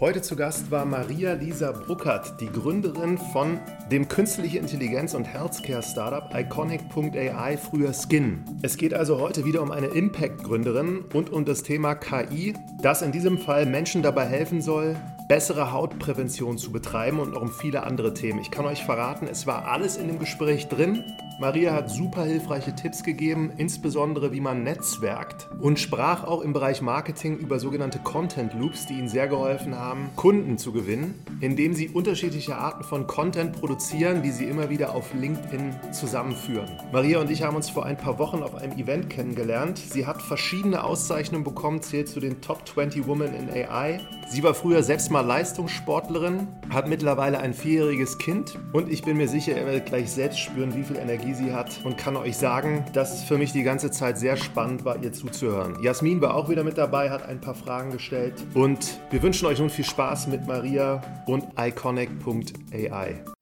Heute zu Gast war Maria Lisa Bruckert, die Gründerin von dem künstliche Intelligenz- und Healthcare-Startup Iconic.ai, früher Skin. Es geht also heute wieder um eine Impact-Gründerin und um das Thema KI, das in diesem Fall Menschen dabei helfen soll, bessere Hautprävention zu betreiben und noch um viele andere Themen. Ich kann euch verraten, es war alles in dem Gespräch drin. Maria hat super hilfreiche Tipps gegeben, insbesondere wie man netzwerkt und sprach auch im Bereich Marketing über sogenannte Content Loops, die ihnen sehr geholfen haben, Kunden zu gewinnen, indem sie unterschiedliche Arten von Content produzieren, die sie immer wieder auf LinkedIn zusammenführen. Maria und ich haben uns vor ein paar Wochen auf einem Event kennengelernt. Sie hat verschiedene Auszeichnungen bekommen, zählt zu den Top 20 Women in AI. Sie war früher selbst mal Leistungssportlerin, hat mittlerweile ein vierjähriges Kind und ich bin mir sicher, er wird gleich selbst spüren, wie viel Energie sie hat und kann euch sagen, dass es für mich die ganze Zeit sehr spannend war, ihr zuzuhören. Jasmin war auch wieder mit dabei, hat ein paar Fragen gestellt und wir wünschen euch nun viel Spaß mit Maria und iconic.ai.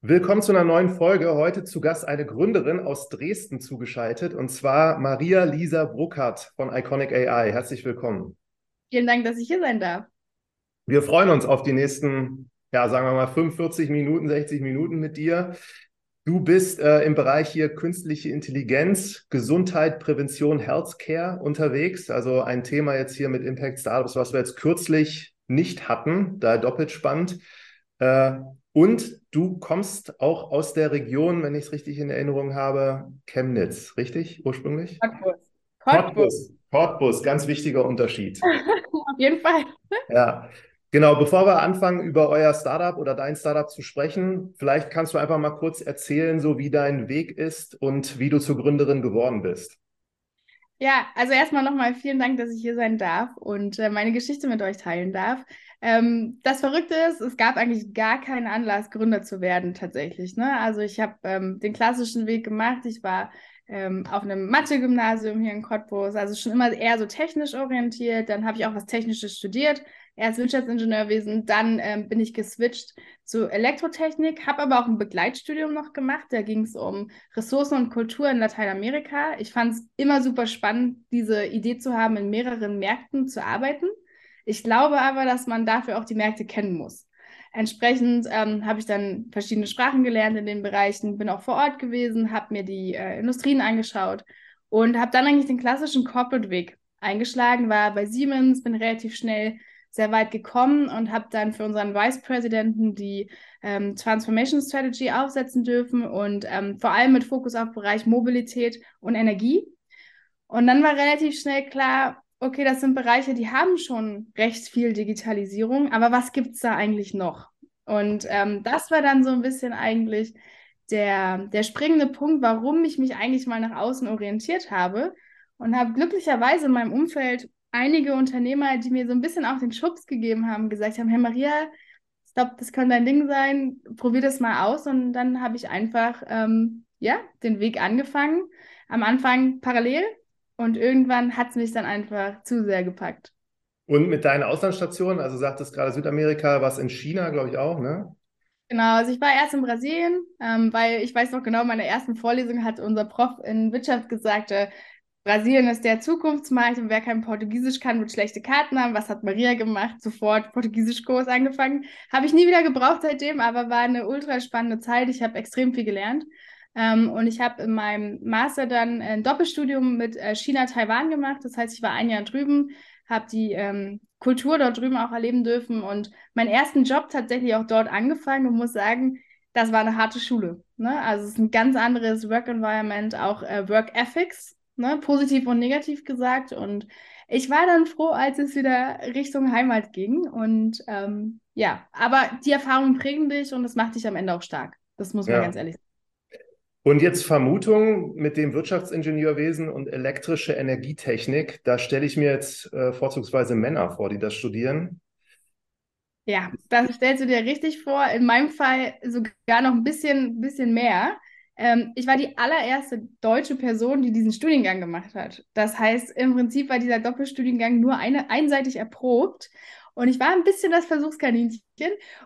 Willkommen zu einer neuen Folge. Heute zu Gast eine Gründerin aus Dresden zugeschaltet und zwar Maria Lisa Bruckert von Iconic AI. Herzlich willkommen. Vielen Dank, dass ich hier sein darf. Wir freuen uns auf die nächsten, ja, sagen wir mal 45 Minuten, 60 Minuten mit dir. Du bist äh, im Bereich hier künstliche Intelligenz, Gesundheit, Prävention, Healthcare unterwegs. Also ein Thema jetzt hier mit Impact Startups, was wir jetzt kürzlich nicht hatten, da doppelt spannend. Äh, und du kommst auch aus der Region, wenn ich es richtig in Erinnerung habe, Chemnitz, richtig ursprünglich? Cottbus. Cottbus. Cottbus, ganz wichtiger Unterschied. Auf jeden Fall. Ja. Genau, bevor wir anfangen, über euer Startup oder dein Startup zu sprechen, vielleicht kannst du einfach mal kurz erzählen, so wie dein Weg ist und wie du zur Gründerin geworden bist. Ja, also erstmal nochmal vielen Dank, dass ich hier sein darf und äh, meine Geschichte mit euch teilen darf. Ähm, das Verrückte ist, es gab eigentlich gar keinen Anlass, Gründer zu werden tatsächlich. Ne? Also ich habe ähm, den klassischen Weg gemacht. Ich war ähm, auf einem Mathe-Gymnasium hier in Cottbus, also schon immer eher so technisch orientiert. Dann habe ich auch was Technisches studiert, erst Wirtschaftsingenieurwesen, dann ähm, bin ich geswitcht zu Elektrotechnik, habe aber auch ein Begleitstudium noch gemacht. Da ging es um Ressourcen und Kultur in Lateinamerika. Ich fand es immer super spannend, diese Idee zu haben, in mehreren Märkten zu arbeiten. Ich glaube aber, dass man dafür auch die Märkte kennen muss. Entsprechend ähm, habe ich dann verschiedene Sprachen gelernt in den Bereichen, bin auch vor Ort gewesen, habe mir die äh, Industrien angeschaut und habe dann eigentlich den klassischen Corporate-Weg eingeschlagen, war bei Siemens, bin relativ schnell sehr weit gekommen und habe dann für unseren Vice Presidenten die ähm, Transformation Strategy aufsetzen dürfen und ähm, vor allem mit Fokus auf Bereich Mobilität und Energie. Und dann war relativ schnell klar, okay, das sind Bereiche, die haben schon recht viel Digitalisierung, aber was gibt es da eigentlich noch? Und ähm, das war dann so ein bisschen eigentlich der, der springende Punkt, warum ich mich eigentlich mal nach außen orientiert habe und habe glücklicherweise in meinem Umfeld einige Unternehmer, die mir so ein bisschen auch den Schubs gegeben haben, gesagt haben, hey Maria, ich glaube, das könnte dein Ding sein, probier das mal aus. Und dann habe ich einfach, ähm, ja, den Weg angefangen. Am Anfang parallel und irgendwann hat es mich dann einfach zu sehr gepackt. Und mit deinen Auslandsstationen, also sagtest gerade Südamerika, was in China, glaube ich auch, ne? Genau, also ich war erst in Brasilien, ähm, weil ich weiß noch genau, in meiner ersten Vorlesung hat unser Prof in Wirtschaft gesagt, äh, Brasilien ist der Zukunftsmarkt und wer kein Portugiesisch kann, wird schlechte Karten haben. Was hat Maria gemacht? Sofort Portugiesischkurs angefangen. Habe ich nie wieder gebraucht seitdem, aber war eine ultra spannende Zeit. Ich habe extrem viel gelernt. Ähm, und ich habe in meinem Master dann ein Doppelstudium mit äh, China-Taiwan gemacht. Das heißt, ich war ein Jahr drüben, habe die ähm, Kultur dort drüben auch erleben dürfen und meinen ersten Job tatsächlich auch dort angefangen und muss sagen, das war eine harte Schule. Ne? Also es ist ein ganz anderes Work Environment, auch äh, Work Ethics ne, positiv und negativ gesagt. Und ich war dann froh, als es wieder Richtung Heimat ging. Und ähm, ja, aber die Erfahrungen prägen dich und das macht dich am Ende auch stark. Das muss man ja. ganz ehrlich sagen. Und jetzt Vermutung mit dem Wirtschaftsingenieurwesen und elektrische Energietechnik. Da stelle ich mir jetzt äh, vorzugsweise Männer vor, die das studieren. Ja, das stellst du dir richtig vor. In meinem Fall sogar noch ein bisschen, bisschen mehr. Ähm, ich war die allererste deutsche Person, die diesen Studiengang gemacht hat. Das heißt, im Prinzip war dieser Doppelstudiengang nur eine, einseitig erprobt. Und ich war ein bisschen das Versuchskaninchen.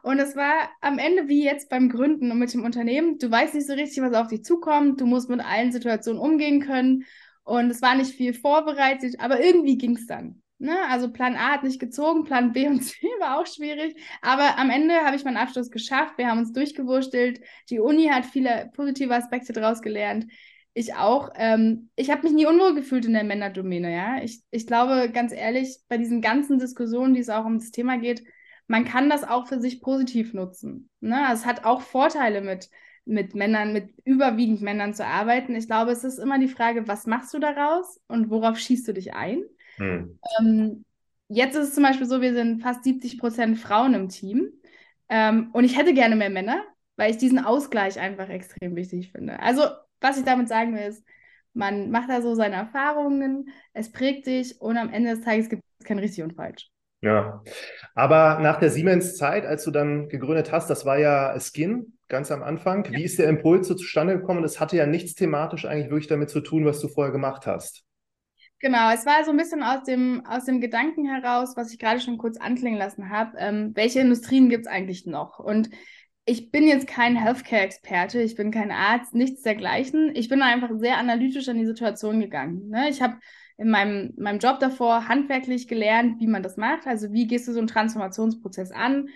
Und es war am Ende wie jetzt beim Gründen und mit dem Unternehmen. Du weißt nicht so richtig, was auf dich zukommt. Du musst mit allen Situationen umgehen können. Und es war nicht viel vorbereitet, aber irgendwie ging es dann. Ne? Also Plan A hat nicht gezogen, Plan B und C war auch schwierig. Aber am Ende habe ich meinen Abschluss geschafft. Wir haben uns durchgewurstelt. Die Uni hat viele positive Aspekte daraus gelernt. Ich auch. Ähm, ich habe mich nie unwohl gefühlt in der Männerdomäne. Ja? Ich, ich glaube, ganz ehrlich, bei diesen ganzen Diskussionen, die es auch um das Thema geht, man kann das auch für sich positiv nutzen. Ne? Also es hat auch Vorteile mit, mit Männern, mit überwiegend Männern zu arbeiten. Ich glaube, es ist immer die Frage, was machst du daraus und worauf schießt du dich ein? Hm. Ähm, jetzt ist es zum Beispiel so, wir sind fast 70 Prozent Frauen im Team. Ähm, und ich hätte gerne mehr Männer, weil ich diesen Ausgleich einfach extrem wichtig finde. Also, was ich damit sagen will, ist, man macht da so seine Erfahrungen, es prägt dich und am Ende des Tages gibt es kein richtig und falsch. Ja, aber nach der Siemens-Zeit, als du dann gegründet hast, das war ja Skin ganz am Anfang. Ja. Wie ist der Impuls so zustande gekommen? Das hatte ja nichts thematisch eigentlich wirklich damit zu tun, was du vorher gemacht hast. Genau, es war so ein bisschen aus dem, aus dem Gedanken heraus, was ich gerade schon kurz anklingen lassen habe, ähm, welche Industrien gibt es eigentlich noch? Und ich bin jetzt kein Healthcare-Experte, ich bin kein Arzt, nichts dergleichen. Ich bin einfach sehr analytisch an die Situation gegangen. Ne? Ich habe in meinem, meinem Job davor handwerklich gelernt, wie man das macht. Also wie gehst du so einen Transformationsprozess an?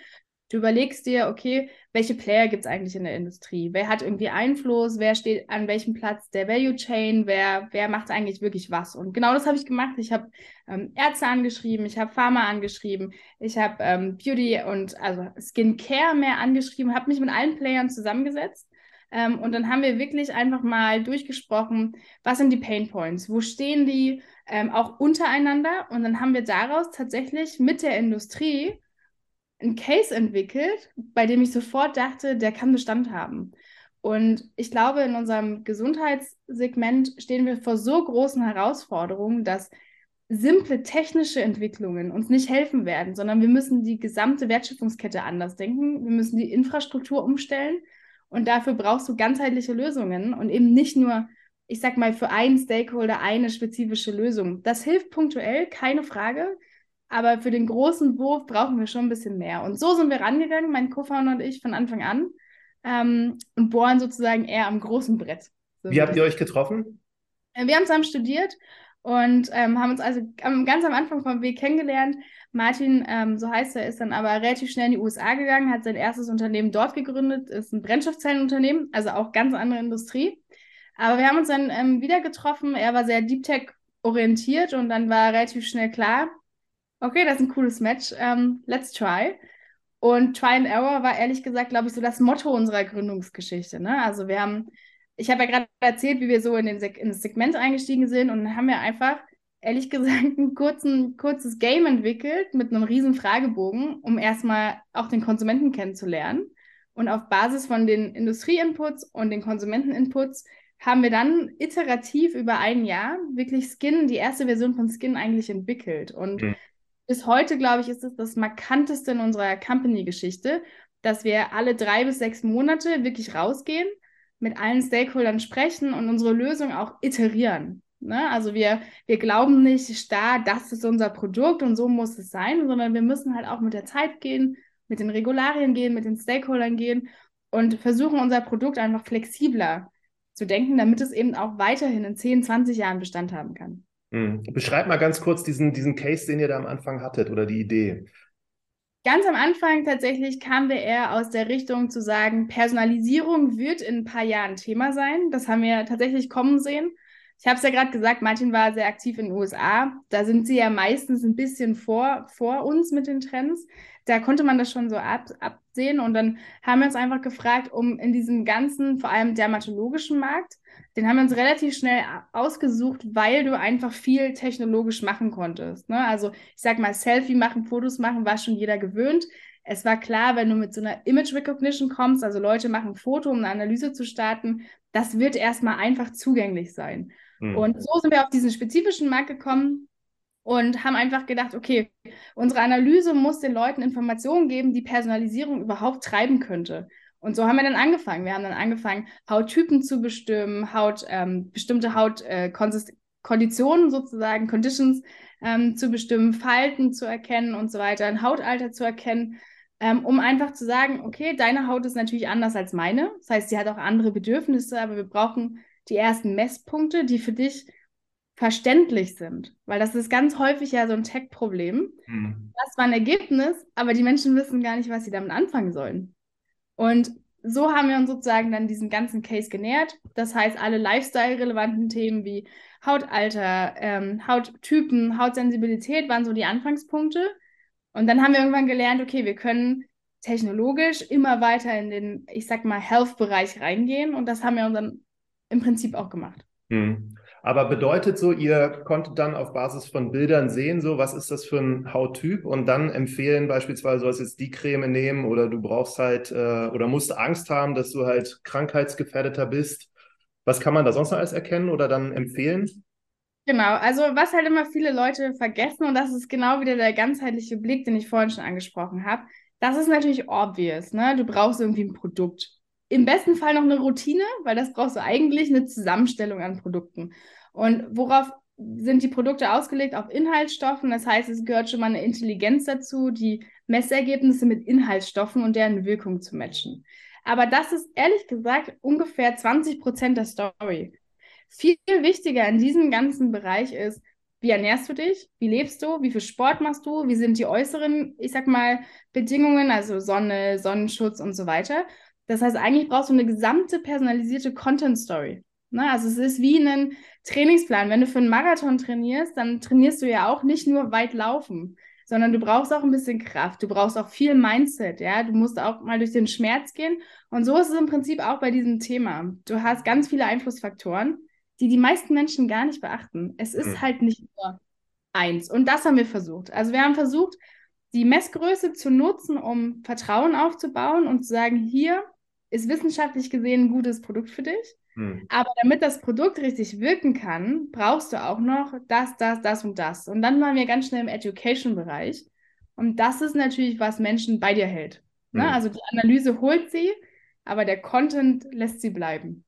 Du überlegst dir, okay, welche Player gibt es eigentlich in der Industrie? Wer hat irgendwie Einfluss? Wer steht an welchem Platz der Value Chain? Wer, wer macht eigentlich wirklich was? Und genau das habe ich gemacht. Ich habe ähm, Ärzte angeschrieben, ich habe Pharma angeschrieben, ich habe ähm, Beauty und also Skincare mehr angeschrieben, habe mich mit allen Playern zusammengesetzt. Ähm, und dann haben wir wirklich einfach mal durchgesprochen, was sind die Pain Points? Wo stehen die? Ähm, auch untereinander. Und dann haben wir daraus tatsächlich mit der Industrie einen Case entwickelt, bei dem ich sofort dachte, der kann Bestand haben. Und ich glaube, in unserem Gesundheitssegment stehen wir vor so großen Herausforderungen, dass simple technische Entwicklungen uns nicht helfen werden, sondern wir müssen die gesamte Wertschöpfungskette anders denken. Wir müssen die Infrastruktur umstellen. Und dafür brauchst du ganzheitliche Lösungen und eben nicht nur, ich sag mal, für einen Stakeholder eine spezifische Lösung. Das hilft punktuell, keine Frage. Aber für den großen Wurf brauchen wir schon ein bisschen mehr. Und so sind wir rangegangen, mein Co-Founder und ich, von Anfang an ähm, und bohren sozusagen eher am großen Brett. So Wie habt ihr euch getroffen? Äh, wir haben zusammen studiert und ähm, haben uns also ganz am Anfang vom Weg kennengelernt. Martin, ähm, so heißt er, ist dann aber relativ schnell in die USA gegangen, hat sein erstes Unternehmen dort gegründet, ist ein Brennstoffzellenunternehmen, also auch ganz andere Industrie. Aber wir haben uns dann ähm, wieder getroffen. Er war sehr Deep Tech orientiert und dann war relativ schnell klar, okay, das ist ein cooles Match, um, ähm, let's try. Und Try and Error war ehrlich gesagt, glaube ich, so das Motto unserer Gründungsgeschichte. Ne? Also wir haben, ich habe ja gerade erzählt, wie wir so in, den Seg in das Segment eingestiegen sind und dann haben wir einfach, ehrlich gesagt, ein kurzen, kurzes Game entwickelt mit einem riesen Fragebogen, um erstmal auch den Konsumenten kennenzulernen. Und auf Basis von den Industrie-Inputs und den Konsumenten-Inputs haben wir dann iterativ über ein Jahr wirklich Skin, die erste Version von Skin eigentlich entwickelt. Und mhm bis heute, glaube ich, ist es das markanteste in unserer Company-Geschichte, dass wir alle drei bis sechs Monate wirklich rausgehen, mit allen Stakeholdern sprechen und unsere Lösung auch iterieren. Ne? Also wir, wir glauben nicht starr, das ist unser Produkt und so muss es sein, sondern wir müssen halt auch mit der Zeit gehen, mit den Regularien gehen, mit den Stakeholdern gehen und versuchen unser Produkt einfach flexibler zu denken, damit es eben auch weiterhin in 10, 20 Jahren Bestand haben kann. Mhm. Beschreib mal ganz kurz diesen, diesen Case, den ihr da am Anfang hattet oder die Idee. Ganz am Anfang tatsächlich kamen wir eher aus der Richtung zu sagen, Personalisierung wird in ein paar Jahren Thema sein. Das haben wir tatsächlich kommen sehen. Ich habe es ja gerade gesagt, Martin war sehr aktiv in den USA. Da sind sie ja meistens ein bisschen vor, vor uns mit den Trends. Da konnte man das schon so ab, absehen. Und dann haben wir uns einfach gefragt, um in diesem ganzen, vor allem dermatologischen Markt, den haben wir uns relativ schnell ausgesucht, weil du einfach viel technologisch machen konntest. Ne? Also ich sag mal, Selfie machen, Fotos machen, war schon jeder gewöhnt. Es war klar, wenn du mit so einer Image Recognition kommst, also Leute machen ein Foto, um eine Analyse zu starten, das wird erstmal einfach zugänglich sein. Mhm. Und so sind wir auf diesen spezifischen Markt gekommen und haben einfach gedacht, okay, unsere Analyse muss den Leuten Informationen geben, die Personalisierung überhaupt treiben könnte. Und so haben wir dann angefangen. Wir haben dann angefangen, Hauttypen zu bestimmen, Haut, ähm, bestimmte Hautkonditionen äh, sozusagen, Conditions ähm, zu bestimmen, Falten zu erkennen und so weiter, ein Hautalter zu erkennen, ähm, um einfach zu sagen, okay, deine Haut ist natürlich anders als meine. Das heißt, sie hat auch andere Bedürfnisse, aber wir brauchen die ersten Messpunkte, die für dich verständlich sind. Weil das ist ganz häufig ja so ein Tech-Problem. Mhm. Das war ein Ergebnis, aber die Menschen wissen gar nicht, was sie damit anfangen sollen. Und so haben wir uns sozusagen dann diesen ganzen Case genähert. Das heißt, alle Lifestyle-relevanten Themen wie Hautalter, ähm, Hauttypen, Hautsensibilität waren so die Anfangspunkte. Und dann haben wir irgendwann gelernt, okay, wir können technologisch immer weiter in den, ich sag mal, Health-Bereich reingehen. Und das haben wir dann im Prinzip auch gemacht. Hm. Aber bedeutet so, ihr konntet dann auf Basis von Bildern sehen, so was ist das für ein Hauttyp und dann empfehlen beispielsweise, sollst jetzt die Creme nehmen oder du brauchst halt äh, oder musst Angst haben, dass du halt krankheitsgefährdeter bist. Was kann man da sonst noch alles erkennen oder dann empfehlen? Genau, also was halt immer viele Leute vergessen und das ist genau wieder der ganzheitliche Blick, den ich vorhin schon angesprochen habe. Das ist natürlich obvious, ne? Du brauchst irgendwie ein Produkt im besten Fall noch eine Routine, weil das brauchst du eigentlich eine Zusammenstellung an Produkten. Und worauf sind die Produkte ausgelegt? Auf Inhaltsstoffen. Das heißt, es gehört schon mal eine Intelligenz dazu, die Messergebnisse mit Inhaltsstoffen und deren Wirkung zu matchen. Aber das ist ehrlich gesagt ungefähr 20 Prozent der Story. Viel wichtiger in diesem ganzen Bereich ist, wie ernährst du dich? Wie lebst du? Wie viel Sport machst du? Wie sind die äußeren, ich sag mal, Bedingungen, also Sonne, Sonnenschutz und so weiter? Das heißt, eigentlich brauchst du eine gesamte personalisierte Content Story. Ne? Also es ist wie ein Trainingsplan. Wenn du für einen Marathon trainierst, dann trainierst du ja auch nicht nur weit laufen, sondern du brauchst auch ein bisschen Kraft. Du brauchst auch viel Mindset. Ja, du musst auch mal durch den Schmerz gehen. Und so ist es im Prinzip auch bei diesem Thema. Du hast ganz viele Einflussfaktoren, die die meisten Menschen gar nicht beachten. Es ist mhm. halt nicht nur eins. Und das haben wir versucht. Also wir haben versucht, die Messgröße zu nutzen, um Vertrauen aufzubauen und zu sagen, hier ist wissenschaftlich gesehen ein gutes Produkt für dich. Hm. Aber damit das Produkt richtig wirken kann, brauchst du auch noch das, das, das und das. Und dann waren wir ganz schnell im Education-Bereich. Und das ist natürlich, was Menschen bei dir hält. Ne? Hm. Also die Analyse holt sie, aber der Content lässt sie bleiben.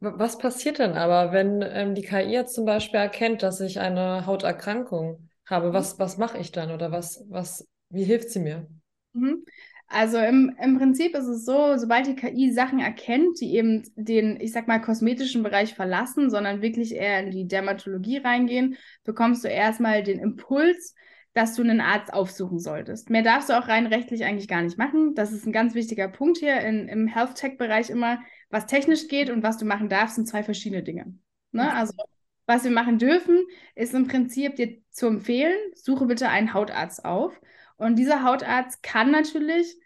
Was passiert denn aber, wenn ähm, die KI jetzt zum Beispiel erkennt, dass ich eine Hauterkrankung habe? Was, was mache ich dann oder was, was, wie hilft sie mir? Mhm. Also im, im Prinzip ist es so, sobald die KI Sachen erkennt, die eben den, ich sag mal, kosmetischen Bereich verlassen, sondern wirklich eher in die Dermatologie reingehen, bekommst du erstmal den Impuls, dass du einen Arzt aufsuchen solltest. Mehr darfst du auch rein rechtlich eigentlich gar nicht machen. Das ist ein ganz wichtiger Punkt hier in, im Health-Tech-Bereich immer. Was technisch geht und was du machen darfst, sind zwei verschiedene Dinge. Ne? Also was wir machen dürfen, ist im Prinzip dir zu empfehlen, suche bitte einen Hautarzt auf. Und dieser Hautarzt kann natürlich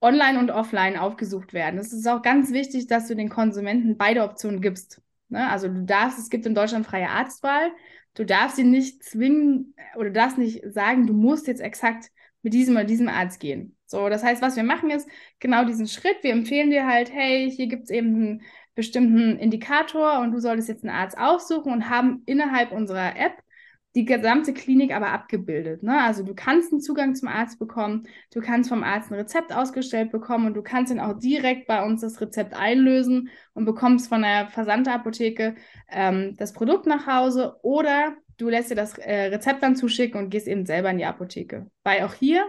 online und offline aufgesucht werden. Es ist auch ganz wichtig, dass du den Konsumenten beide Optionen gibst. Ne? Also du darfst, es gibt in Deutschland freie Arztwahl. Du darfst ihn nicht zwingen oder darfst nicht sagen, du musst jetzt exakt mit diesem oder diesem Arzt gehen. So, das heißt, was wir machen ist genau diesen Schritt. Wir empfehlen dir halt, hey, hier gibt es eben einen bestimmten Indikator und du solltest jetzt einen Arzt aussuchen und haben innerhalb unserer App die gesamte Klinik aber abgebildet. Ne? Also du kannst einen Zugang zum Arzt bekommen, du kannst vom Arzt ein Rezept ausgestellt bekommen und du kannst dann auch direkt bei uns das Rezept einlösen und bekommst von der Versandapotheke ähm, das Produkt nach Hause oder du lässt dir das äh, Rezept dann zuschicken und gehst eben selber in die Apotheke. Weil auch hier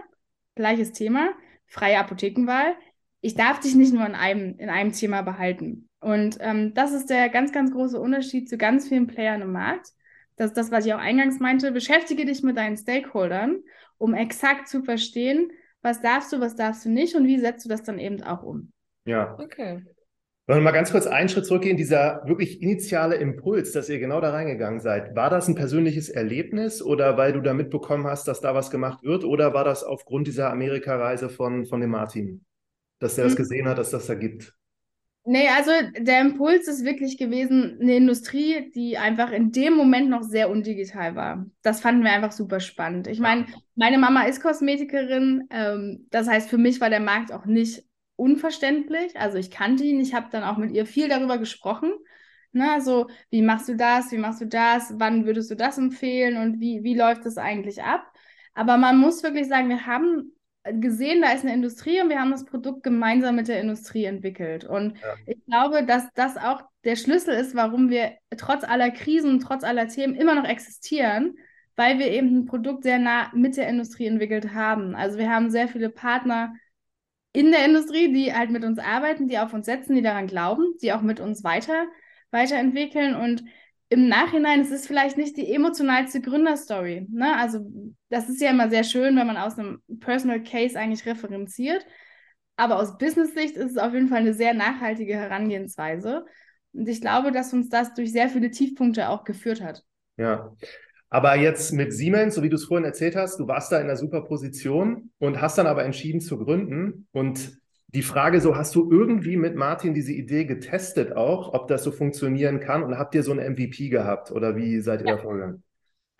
gleiches Thema, freie Apothekenwahl. Ich darf dich nicht nur in einem, in einem Thema behalten. Und ähm, das ist der ganz, ganz große Unterschied zu ganz vielen Playern im Markt das ist das, was ich auch eingangs meinte, beschäftige dich mit deinen Stakeholdern, um exakt zu verstehen, was darfst du, was darfst du nicht und wie setzt du das dann eben auch um. Ja. Okay. Wollen wir mal ganz kurz einen Schritt zurückgehen, dieser wirklich initiale Impuls, dass ihr genau da reingegangen seid. War das ein persönliches Erlebnis oder weil du da mitbekommen hast, dass da was gemacht wird oder war das aufgrund dieser Amerika-Reise von, von dem Martin, dass der mhm. das gesehen hat, dass das da gibt? Nee, also der Impuls ist wirklich gewesen, eine Industrie, die einfach in dem Moment noch sehr undigital war. Das fanden wir einfach super spannend. Ich meine, meine Mama ist Kosmetikerin. Ähm, das heißt, für mich war der Markt auch nicht unverständlich. Also ich kannte ihn. Ich habe dann auch mit ihr viel darüber gesprochen. Ne, also, wie machst du das? Wie machst du das? Wann würdest du das empfehlen? Und wie, wie läuft das eigentlich ab? Aber man muss wirklich sagen, wir haben gesehen, da ist eine Industrie und wir haben das Produkt gemeinsam mit der Industrie entwickelt. Und ja. ich glaube, dass das auch der Schlüssel ist, warum wir trotz aller Krisen, trotz aller Themen immer noch existieren, weil wir eben ein Produkt sehr nah mit der Industrie entwickelt haben. Also wir haben sehr viele Partner in der Industrie, die halt mit uns arbeiten, die auf uns setzen, die daran glauben, die auch mit uns weiter, weiterentwickeln. Und im Nachhinein, es ist vielleicht nicht die emotionalste Gründerstory. Ne? Also das ist ja immer sehr schön, wenn man aus einem Personal Case eigentlich referenziert. Aber aus Business-Sicht ist es auf jeden Fall eine sehr nachhaltige Herangehensweise. Und ich glaube, dass uns das durch sehr viele Tiefpunkte auch geführt hat. Ja. Aber jetzt mit Siemens, so wie du es vorhin erzählt hast, du warst da in einer super Position und hast dann aber entschieden zu gründen. Und die Frage so, hast du irgendwie mit Martin diese Idee getestet auch, ob das so funktionieren kann? Und habt ihr so ein MVP gehabt oder wie seid ihr ja. da vorgegangen?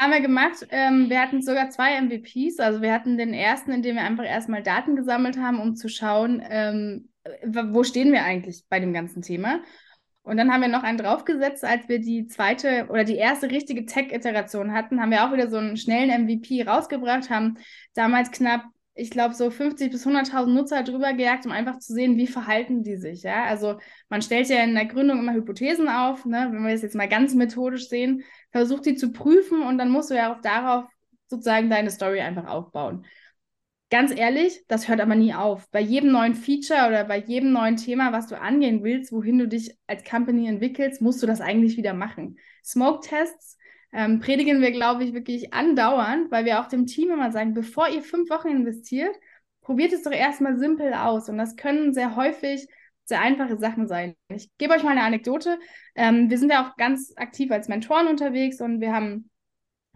Haben wir gemacht. Ähm, wir hatten sogar zwei MVPs. Also wir hatten den ersten, in dem wir einfach erstmal Daten gesammelt haben, um zu schauen, ähm, wo stehen wir eigentlich bei dem ganzen Thema. Und dann haben wir noch einen draufgesetzt, als wir die zweite oder die erste richtige Tech-Iteration hatten, haben wir auch wieder so einen schnellen MVP rausgebracht, haben damals knapp ich glaube, so 50 bis 100.000 Nutzer drüber gejagt, um einfach zu sehen, wie verhalten die sich. Ja? Also man stellt ja in der Gründung immer Hypothesen auf, ne? wenn wir das jetzt mal ganz methodisch sehen, versucht die zu prüfen und dann musst du ja auch darauf sozusagen deine Story einfach aufbauen. Ganz ehrlich, das hört aber nie auf. Bei jedem neuen Feature oder bei jedem neuen Thema, was du angehen willst, wohin du dich als Company entwickelst, musst du das eigentlich wieder machen. Smoke-Tests ähm, predigen wir, glaube ich, wirklich andauernd, weil wir auch dem Team immer sagen, bevor ihr fünf Wochen investiert, probiert es doch erstmal simpel aus. Und das können sehr häufig sehr einfache Sachen sein. Ich gebe euch mal eine Anekdote. Ähm, wir sind ja auch ganz aktiv als Mentoren unterwegs und wir haben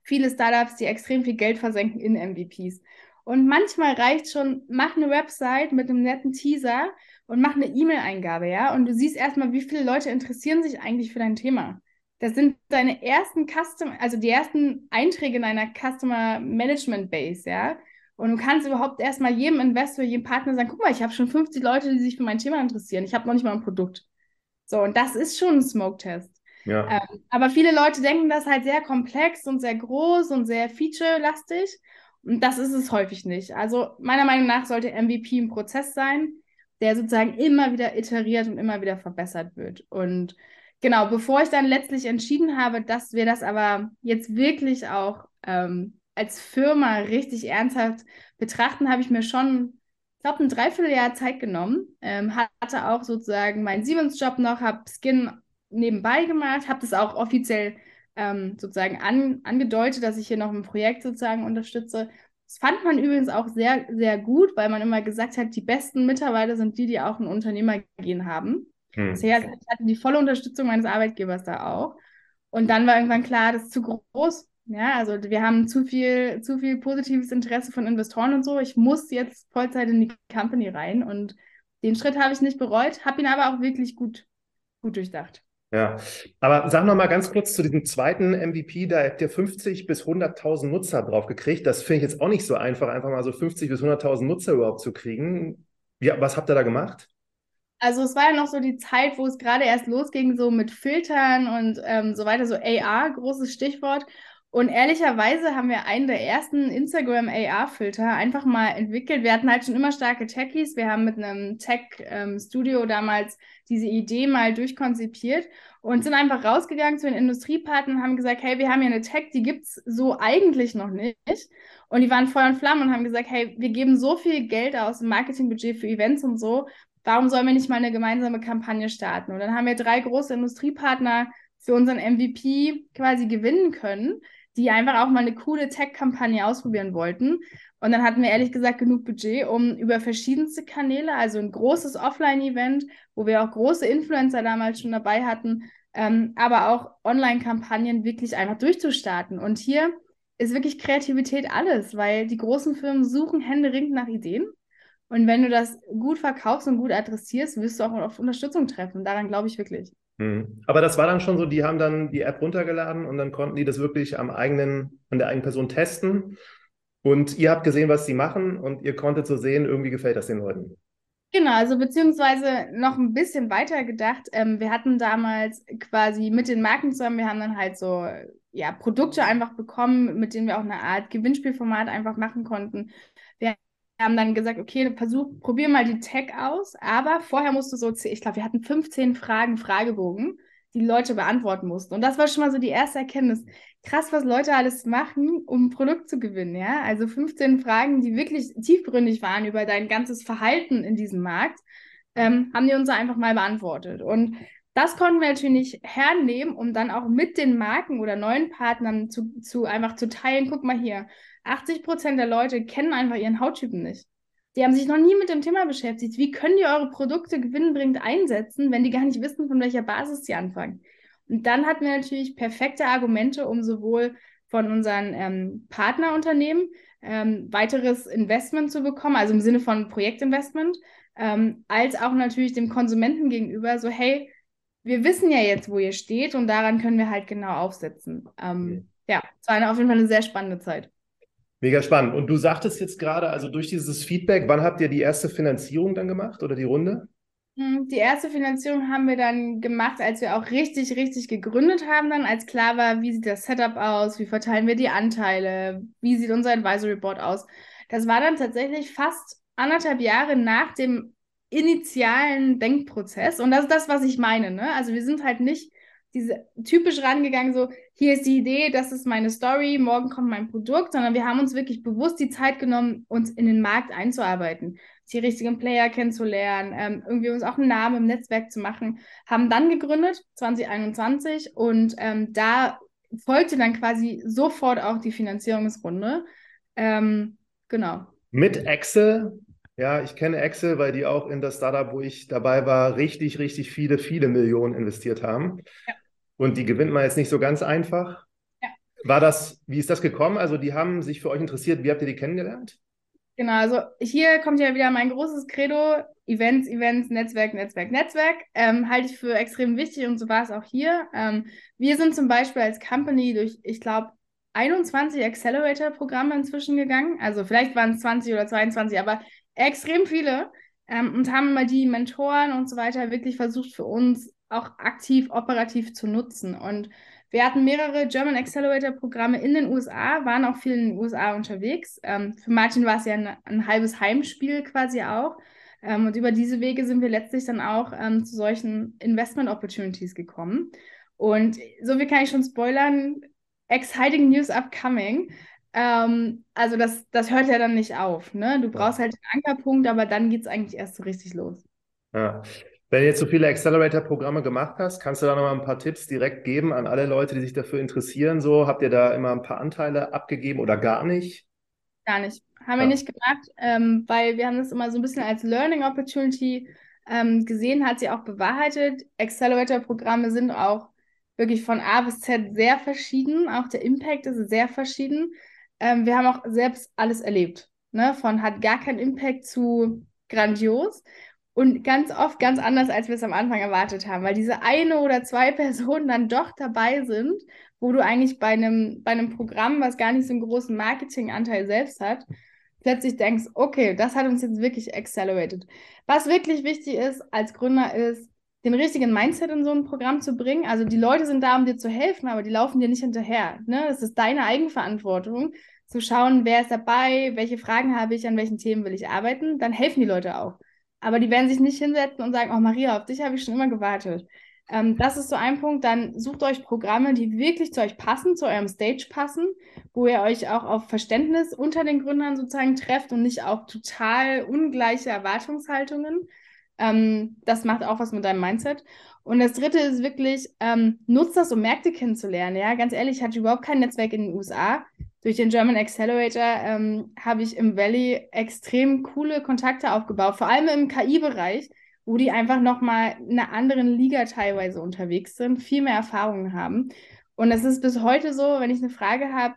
viele Startups, die extrem viel Geld versenken in MVPs. Und manchmal reicht schon, mach eine Website mit einem netten Teaser und mach eine E-Mail-Eingabe, ja. Und du siehst erstmal, wie viele Leute interessieren sich eigentlich für dein Thema. Das sind deine ersten Custom, also die ersten Einträge in einer Customer Management Base, ja. Und du kannst überhaupt erstmal jedem Investor, jedem Partner sagen, guck mal, ich habe schon 50 Leute, die sich für mein Thema interessieren. Ich habe noch nicht mal ein Produkt. So, und das ist schon ein Smoke-Test. Ja. Ähm, aber viele Leute denken das halt sehr komplex und sehr groß und sehr feature-lastig. Und das ist es häufig nicht. Also meiner Meinung nach sollte MVP ein Prozess sein, der sozusagen immer wieder iteriert und immer wieder verbessert wird. Und genau, bevor ich dann letztlich entschieden habe, dass wir das aber jetzt wirklich auch ähm, als Firma richtig ernsthaft betrachten, habe ich mir schon, ich glaube, ein Dreivierteljahr Zeit genommen. Ähm, hatte auch sozusagen meinen Siemens-Job noch, habe Skin nebenbei gemacht, habe das auch offiziell ähm, sozusagen an, angedeutet, dass ich hier noch ein Projekt sozusagen unterstütze. Das fand man übrigens auch sehr, sehr gut, weil man immer gesagt hat, die besten Mitarbeiter sind die, die auch ein Unternehmergehen haben. Hm. Heißt, ich hatte die volle Unterstützung meines Arbeitgebers da auch. Und dann war irgendwann klar, das ist zu groß. Ja, also wir haben zu viel, zu viel positives Interesse von Investoren und so. Ich muss jetzt Vollzeit in die Company rein und den Schritt habe ich nicht bereut, habe ihn aber auch wirklich gut, gut durchdacht. Ja, aber sag noch mal ganz kurz zu diesem zweiten MVP, da habt ihr 50 bis 100.000 Nutzer drauf gekriegt. Das finde ich jetzt auch nicht so einfach, einfach mal so 50 bis 100.000 Nutzer überhaupt zu kriegen. Ja, was habt ihr da gemacht? Also es war ja noch so die Zeit, wo es gerade erst losging, so mit Filtern und ähm, so weiter, so AR, großes Stichwort. Und ehrlicherweise haben wir einen der ersten Instagram AR-Filter einfach mal entwickelt. Wir hatten halt schon immer starke Techies. Wir haben mit einem Tech-Studio ähm, damals diese Idee mal durchkonzipiert und sind einfach rausgegangen zu den Industriepartnern und haben gesagt, hey, wir haben hier eine Tech, die gibt's so eigentlich noch nicht. Und die waren Feuer und Flammen und haben gesagt, hey, wir geben so viel Geld aus im Marketingbudget für Events und so warum sollen wir nicht mal eine gemeinsame Kampagne starten? Und dann haben wir drei große Industriepartner für unseren MVP quasi gewinnen können, die einfach auch mal eine coole Tech-Kampagne ausprobieren wollten. Und dann hatten wir ehrlich gesagt genug Budget, um über verschiedenste Kanäle, also ein großes Offline-Event, wo wir auch große Influencer damals schon dabei hatten, ähm, aber auch Online-Kampagnen wirklich einfach durchzustarten. Und hier ist wirklich Kreativität alles, weil die großen Firmen suchen händeringend nach Ideen und wenn du das gut verkaufst und gut adressierst, wirst du auch auf Unterstützung treffen. Daran glaube ich wirklich. Mhm. Aber das war dann schon so, die haben dann die App runtergeladen und dann konnten die das wirklich am eigenen, an der eigenen Person testen. Und ihr habt gesehen, was sie machen und ihr konntet so sehen, irgendwie gefällt das den Leuten. Genau, also beziehungsweise noch ein bisschen weiter gedacht. Ähm, wir hatten damals quasi mit den Marken zusammen, wir haben dann halt so ja, Produkte einfach bekommen, mit denen wir auch eine Art Gewinnspielformat einfach machen konnten. Wir haben dann gesagt, okay, versuch, probier mal die Tech aus, aber vorher musst du so, ich glaube, wir hatten 15 Fragen, Fragebogen, die Leute beantworten mussten. Und das war schon mal so die erste Erkenntnis. Krass, was Leute alles machen, um ein Produkt zu gewinnen, ja. Also 15 Fragen, die wirklich tiefgründig waren über dein ganzes Verhalten in diesem Markt, ähm, haben die uns einfach mal beantwortet. Und Das konnten wir natürlich hernehmen, um dann auch mit den Marken oder neuen Partnern zu, zu einfach zu teilen. Guck mal hier, 80 Prozent der Leute kennen einfach ihren Hauttypen nicht. Die haben sich noch nie mit dem Thema beschäftigt. Wie können die eure Produkte gewinnbringend einsetzen, wenn die gar nicht wissen, von welcher Basis sie anfangen? Und dann hatten wir natürlich perfekte Argumente, um sowohl von unseren ähm, Partnerunternehmen ähm, weiteres Investment zu bekommen, also im Sinne von Projektinvestment, ähm, als auch natürlich dem Konsumenten gegenüber, so hey, wir wissen ja jetzt, wo ihr steht und daran können wir halt genau aufsetzen. Ähm, ja, es war eine, auf jeden Fall eine sehr spannende Zeit. Mega spannend. Und du sagtest jetzt gerade, also durch dieses Feedback, wann habt ihr die erste Finanzierung dann gemacht oder die Runde? Hm, die erste Finanzierung haben wir dann gemacht, als wir auch richtig, richtig gegründet haben, dann als klar war, wie sieht das Setup aus, wie verteilen wir die Anteile, wie sieht unser Advisory Board aus. Das war dann tatsächlich fast anderthalb Jahre nach dem initialen Denkprozess. Und das ist das, was ich meine. Ne? Also wir sind halt nicht diese typisch rangegangen, so hier ist die Idee, das ist meine Story, morgen kommt mein Produkt, sondern wir haben uns wirklich bewusst die Zeit genommen, uns in den Markt einzuarbeiten, die richtigen Player kennenzulernen, ähm, irgendwie uns auch einen Namen im Netzwerk zu machen, haben dann gegründet 2021 und ähm, da folgte dann quasi sofort auch die Finanzierungsrunde. Ähm, genau. Mit Excel ja, ich kenne Excel, weil die auch in das Startup, wo ich dabei war, richtig, richtig viele, viele Millionen investiert haben. Ja. Und die gewinnt man jetzt nicht so ganz einfach. Ja. War das, wie ist das gekommen? Also, die haben sich für euch interessiert. Wie habt ihr die kennengelernt? Genau, also hier kommt ja wieder mein großes Credo: Events, Events, Netzwerk, Netzwerk, Netzwerk. Ähm, halte ich für extrem wichtig und so war es auch hier. Ähm, wir sind zum Beispiel als Company durch, ich glaube, 21 Accelerator-Programme inzwischen gegangen. Also vielleicht waren es 20 oder 22, aber extrem viele ähm, und haben immer die Mentoren und so weiter wirklich versucht für uns auch aktiv operativ zu nutzen. Und wir hatten mehrere German Accelerator Programme in den USA, waren auch viel in den USA unterwegs. Ähm, für Martin war es ja ein, ein, halbes Heimspiel quasi auch. Ähm, und über diese Wege sind wir letztlich dann auch ähm, zu solchen Investment Opportunities gekommen. Und so wie kann ich schon spoilern, exciting news upcoming. Ähm, also das, das hört ja dann nicht auf. Ne? Du brauchst halt einen Ankerpunkt, aber dann geht es eigentlich erst so richtig los. Ja. Wenn du jetzt so viele Accelerator-Programme gemacht hast, kannst du da noch mal ein paar Tipps direkt geben an alle Leute, die sich dafür interessieren? So, habt ihr da immer ein paar Anteile abgegeben oder gar nicht? Gar nicht. Haben ja. wir nicht gemacht, ähm, weil wir haben das immer so ein bisschen als Learning Opportunity ähm, gesehen, hat sie auch bewahrheitet. Accelerator-Programme sind auch wirklich von A bis Z sehr verschieden. Auch der Impact ist sehr verschieden ähm, wir haben auch selbst alles erlebt. Ne? Von hat gar keinen Impact zu grandios und ganz oft ganz anders, als wir es am Anfang erwartet haben, weil diese eine oder zwei Personen dann doch dabei sind, wo du eigentlich bei einem, bei einem Programm, was gar nicht so einen großen Marketinganteil selbst hat, plötzlich denkst, okay, das hat uns jetzt wirklich accelerated. Was wirklich wichtig ist als Gründer ist, den richtigen Mindset in so ein Programm zu bringen. Also die Leute sind da, um dir zu helfen, aber die laufen dir nicht hinterher. Ne? Das ist deine Eigenverantwortung, zu schauen, wer ist dabei, welche Fragen habe ich, an welchen Themen will ich arbeiten. Dann helfen die Leute auch. Aber die werden sich nicht hinsetzen und sagen, oh Maria, auf dich habe ich schon immer gewartet. Ähm, das ist so ein Punkt. Dann sucht euch Programme, die wirklich zu euch passen, zu eurem Stage passen, wo ihr euch auch auf Verständnis unter den Gründern sozusagen trefft und nicht auf total ungleiche Erwartungshaltungen. Ähm, das macht auch was mit deinem Mindset. Und das dritte ist wirklich, ähm, nutzt das, um Märkte kennenzulernen. Ja, ganz ehrlich, ich hatte überhaupt kein Netzwerk in den USA. Durch den German Accelerator ähm, habe ich im Valley extrem coole Kontakte aufgebaut, vor allem im KI-Bereich, wo die einfach nochmal in einer anderen Liga teilweise unterwegs sind, viel mehr Erfahrungen haben. Und es ist bis heute so, wenn ich eine Frage habe,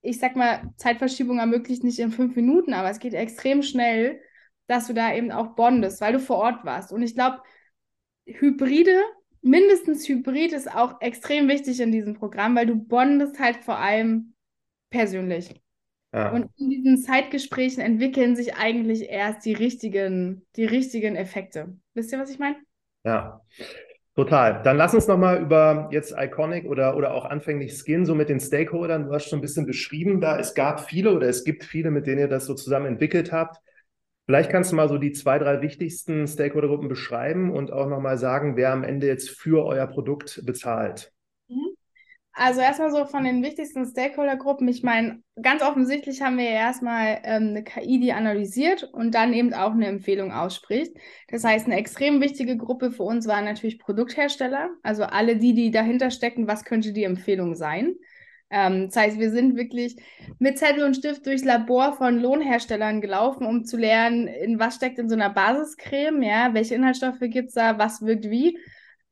ich sag mal, Zeitverschiebung ermöglicht nicht in fünf Minuten, aber es geht extrem schnell dass du da eben auch bondest, weil du vor Ort warst. Und ich glaube, Hybride, mindestens Hybrid ist auch extrem wichtig in diesem Programm, weil du bondest halt vor allem persönlich. Ja. Und in diesen Zeitgesprächen entwickeln sich eigentlich erst die richtigen, die richtigen Effekte. Wisst ihr, was ich meine? Ja. Total. Dann lass uns nochmal über jetzt Iconic oder, oder auch anfänglich Skin, so mit den Stakeholdern. Du hast schon ein bisschen beschrieben, da es gab viele oder es gibt viele, mit denen ihr das so zusammen entwickelt habt. Vielleicht kannst du mal so die zwei, drei wichtigsten Stakeholdergruppen beschreiben und auch nochmal sagen, wer am Ende jetzt für euer Produkt bezahlt. Also erstmal so von den wichtigsten Stakeholdergruppen. Ich meine, ganz offensichtlich haben wir ja erstmal ähm, eine KI, die analysiert und dann eben auch eine Empfehlung ausspricht. Das heißt, eine extrem wichtige Gruppe für uns waren natürlich Produkthersteller, also alle die, die dahinter stecken, was könnte die Empfehlung sein. Ähm, das heißt, wir sind wirklich mit Zettel und Stift durchs Labor von Lohnherstellern gelaufen, um zu lernen, in was steckt in so einer Basiscreme, ja, welche Inhaltsstoffe gibt es da, was wirkt wie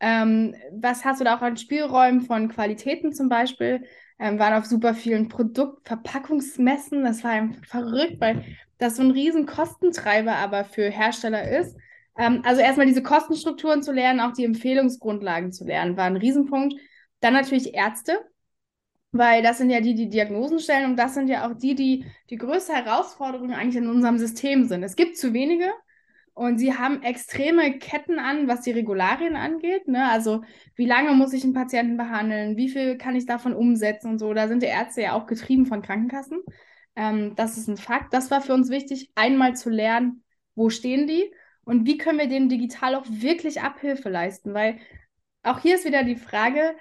ähm, was hast du da auch an Spielräumen von Qualitäten zum Beispiel? Ähm, waren auf super vielen Produktverpackungsmessen. Das war einfach verrückt, weil das so ein riesen Kostentreiber aber für Hersteller ist. Ähm, also erstmal diese Kostenstrukturen zu lernen, auch die Empfehlungsgrundlagen zu lernen, war ein Riesenpunkt. Dann natürlich Ärzte, weil das sind ja die, die Diagnosen stellen und das sind ja auch die, die die größte Herausforderung eigentlich in unserem System sind. Es gibt zu wenige, und sie haben extreme Ketten an, was die Regularien angeht. Ne? Also wie lange muss ich einen Patienten behandeln? Wie viel kann ich davon umsetzen und so? Da sind die Ärzte ja auch getrieben von Krankenkassen. Ähm, das ist ein Fakt. Das war für uns wichtig, einmal zu lernen, wo stehen die und wie können wir denen digital auch wirklich Abhilfe leisten. Weil auch hier ist wieder die Frage,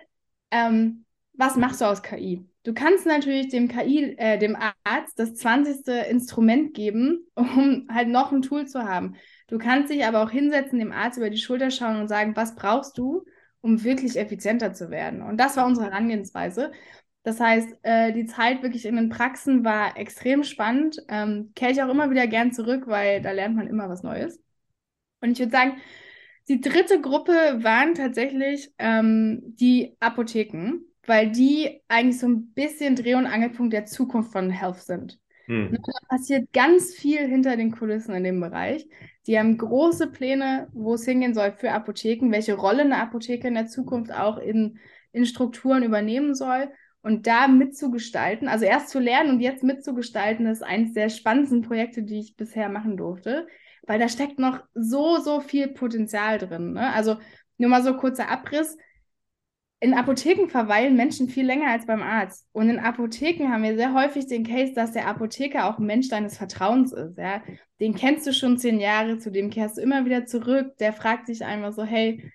ähm, was machst du aus KI? Du kannst natürlich dem KI, äh, dem Arzt das 20. Instrument geben, um halt noch ein Tool zu haben. Du kannst dich aber auch hinsetzen, dem Arzt über die Schulter schauen und sagen, was brauchst du, um wirklich effizienter zu werden? Und das war unsere Herangehensweise. Das heißt, äh, die Zeit wirklich in den Praxen war extrem spannend. Ähm, Kehre ich auch immer wieder gern zurück, weil da lernt man immer was Neues. Und ich würde sagen, die dritte Gruppe waren tatsächlich ähm, die Apotheken, weil die eigentlich so ein bisschen Dreh- und Angelpunkt der Zukunft von Health sind. Hm. Da passiert ganz viel hinter den Kulissen in dem Bereich. Die haben große Pläne, wo es hingehen soll für Apotheken, welche Rolle eine Apotheke in der Zukunft auch in, in Strukturen übernehmen soll. Und da mitzugestalten, also erst zu lernen und jetzt mitzugestalten, ist eines der spannendsten Projekte, die ich bisher machen durfte, weil da steckt noch so, so viel Potenzial drin. Ne? Also nur mal so kurzer Abriss in Apotheken verweilen Menschen viel länger als beim Arzt. Und in Apotheken haben wir sehr häufig den Case, dass der Apotheker auch ein Mensch deines Vertrauens ist. Ja? Den kennst du schon zehn Jahre, zu dem kehrst du immer wieder zurück. Der fragt dich einfach so, hey,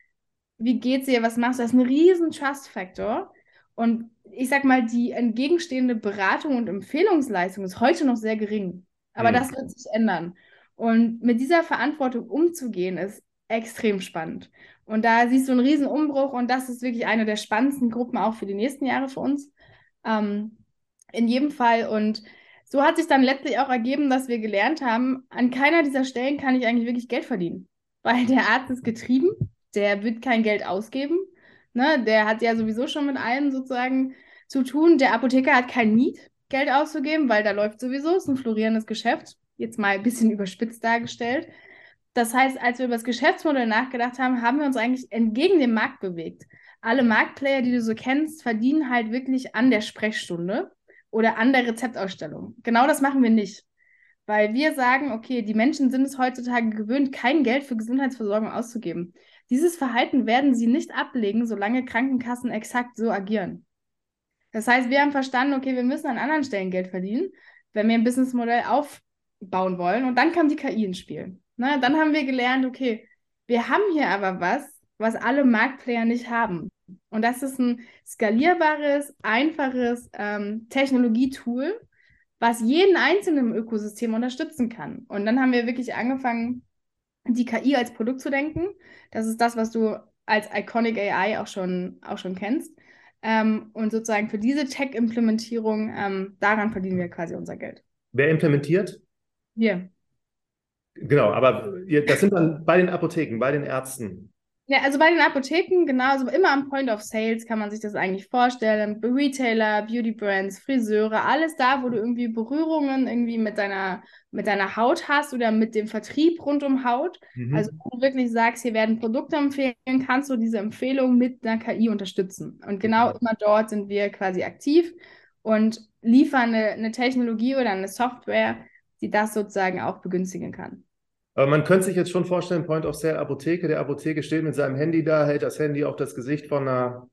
wie geht's dir, was machst du? Das ist ein riesen Trust-Faktor. Und ich sag mal, die entgegenstehende Beratung und Empfehlungsleistung ist heute noch sehr gering. Aber mhm. das wird sich ändern. Und mit dieser Verantwortung umzugehen, ist extrem spannend. Und da siehst du einen riesen Umbruch und das ist wirklich eine der spannendsten Gruppen auch für die nächsten Jahre für uns. Ähm, in jedem Fall. Und so hat sich dann letztlich auch ergeben, dass wir gelernt haben, an keiner dieser Stellen kann ich eigentlich wirklich Geld verdienen. Weil der Arzt ist getrieben, der wird kein Geld ausgeben. Ne? Der hat ja sowieso schon mit allen sozusagen zu tun. Der Apotheker hat kein Need, Geld auszugeben, weil da läuft sowieso, ist ein florierendes Geschäft. Jetzt mal ein bisschen überspitzt dargestellt. Das heißt, als wir über das Geschäftsmodell nachgedacht haben, haben wir uns eigentlich entgegen dem Markt bewegt. Alle Marktplayer, die du so kennst, verdienen halt wirklich an der Sprechstunde oder an der Rezeptausstellung. Genau das machen wir nicht. Weil wir sagen, okay, die Menschen sind es heutzutage gewöhnt, kein Geld für Gesundheitsversorgung auszugeben. Dieses Verhalten werden sie nicht ablegen, solange Krankenkassen exakt so agieren. Das heißt, wir haben verstanden, okay, wir müssen an anderen Stellen Geld verdienen, wenn wir ein Businessmodell aufbauen wollen. Und dann kam die KI ins Spiel. Na, dann haben wir gelernt, okay, wir haben hier aber was, was alle Marktplayer nicht haben. Und das ist ein skalierbares, einfaches ähm, Technologietool, was jeden einzelnen im Ökosystem unterstützen kann. Und dann haben wir wirklich angefangen, die KI als Produkt zu denken. Das ist das, was du als Iconic AI auch schon, auch schon kennst. Ähm, und sozusagen für diese Tech-Implementierung, ähm, daran verdienen wir quasi unser Geld. Wer implementiert? Wir. Genau, aber das sind dann bei den Apotheken, bei den Ärzten. Ja, also bei den Apotheken, genau, also immer am Point of Sales kann man sich das eigentlich vorstellen. Retailer, Beauty Brands, Friseure, alles da, wo du irgendwie Berührungen irgendwie mit deiner, mit deiner Haut hast oder mit dem Vertrieb rund um Haut. Mhm. Also wo du wirklich sagst, hier werden Produkte empfehlen, kannst du diese Empfehlung mit einer KI unterstützen. Und genau mhm. immer dort sind wir quasi aktiv und liefern eine, eine Technologie oder eine Software, die das sozusagen auch begünstigen kann. Aber man könnte sich jetzt schon vorstellen, Point of Sale Apotheke, der Apotheke steht mit seinem Handy da, hält das Handy auf das Gesicht von einer.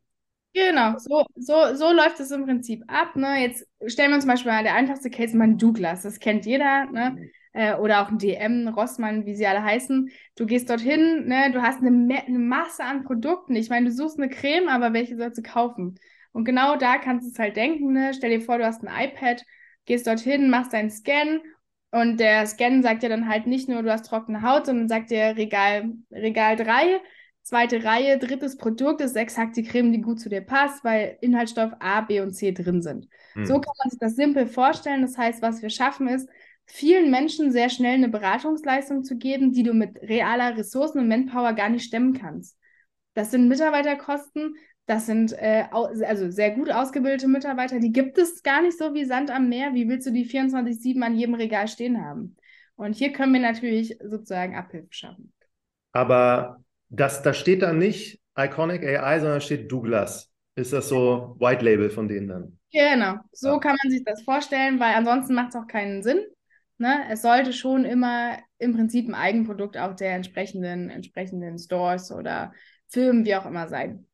Genau, so, so, so läuft es im Prinzip ab. Ne? Jetzt stellen wir uns zum Beispiel mal der einfachste Case mal Douglas, das kennt jeder, ne? Äh, oder auch ein DM, Rossmann, wie sie alle heißen. Du gehst dorthin, ne? du hast eine, eine Masse an Produkten. Ich meine, du suchst eine Creme, aber welche sollst du kaufen? Und genau da kannst du es halt denken, ne? Stell dir vor, du hast ein iPad, gehst dorthin, machst deinen Scan und der Scan sagt dir dann halt nicht nur, du hast trockene Haut, sondern sagt dir Regal, Regal 3, zweite Reihe, drittes Produkt ist exakt die Creme, die gut zu dir passt, weil Inhaltsstoff A, B und C drin sind. Hm. So kann man sich das simpel vorstellen. Das heißt, was wir schaffen ist, vielen Menschen sehr schnell eine Beratungsleistung zu geben, die du mit realer Ressourcen und Manpower gar nicht stemmen kannst. Das sind Mitarbeiterkosten, das sind äh, also sehr gut ausgebildete Mitarbeiter, die gibt es gar nicht so wie Sand am Meer. Wie willst du die 24-7 an jedem Regal stehen haben? Und hier können wir natürlich sozusagen Abhilfe schaffen. Aber das, da steht dann nicht Iconic AI, sondern steht Douglas. Ist das so White Label von denen dann? Genau, so ja. kann man sich das vorstellen, weil ansonsten macht es auch keinen Sinn. Ne? Es sollte schon immer im Prinzip ein Eigenprodukt auch der entsprechenden, entsprechenden Stores oder Firmen, wie auch immer sein.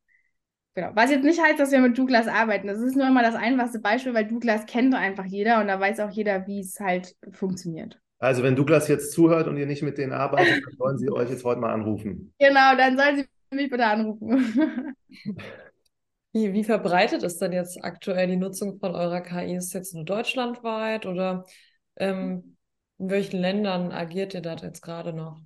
Genau. Was jetzt nicht heißt, dass wir mit Douglas arbeiten. Das ist nur immer das einfachste Beispiel, weil Douglas kennt einfach jeder und da weiß auch jeder, wie es halt funktioniert. Also wenn Douglas jetzt zuhört und ihr nicht mit denen arbeitet, dann sollen sie euch jetzt heute mal anrufen. Genau, dann sollen sie mich bitte anrufen. Wie, wie verbreitet ist denn jetzt aktuell die Nutzung von eurer KI? Ist es jetzt nur deutschlandweit oder ähm, in welchen Ländern agiert ihr da jetzt gerade noch?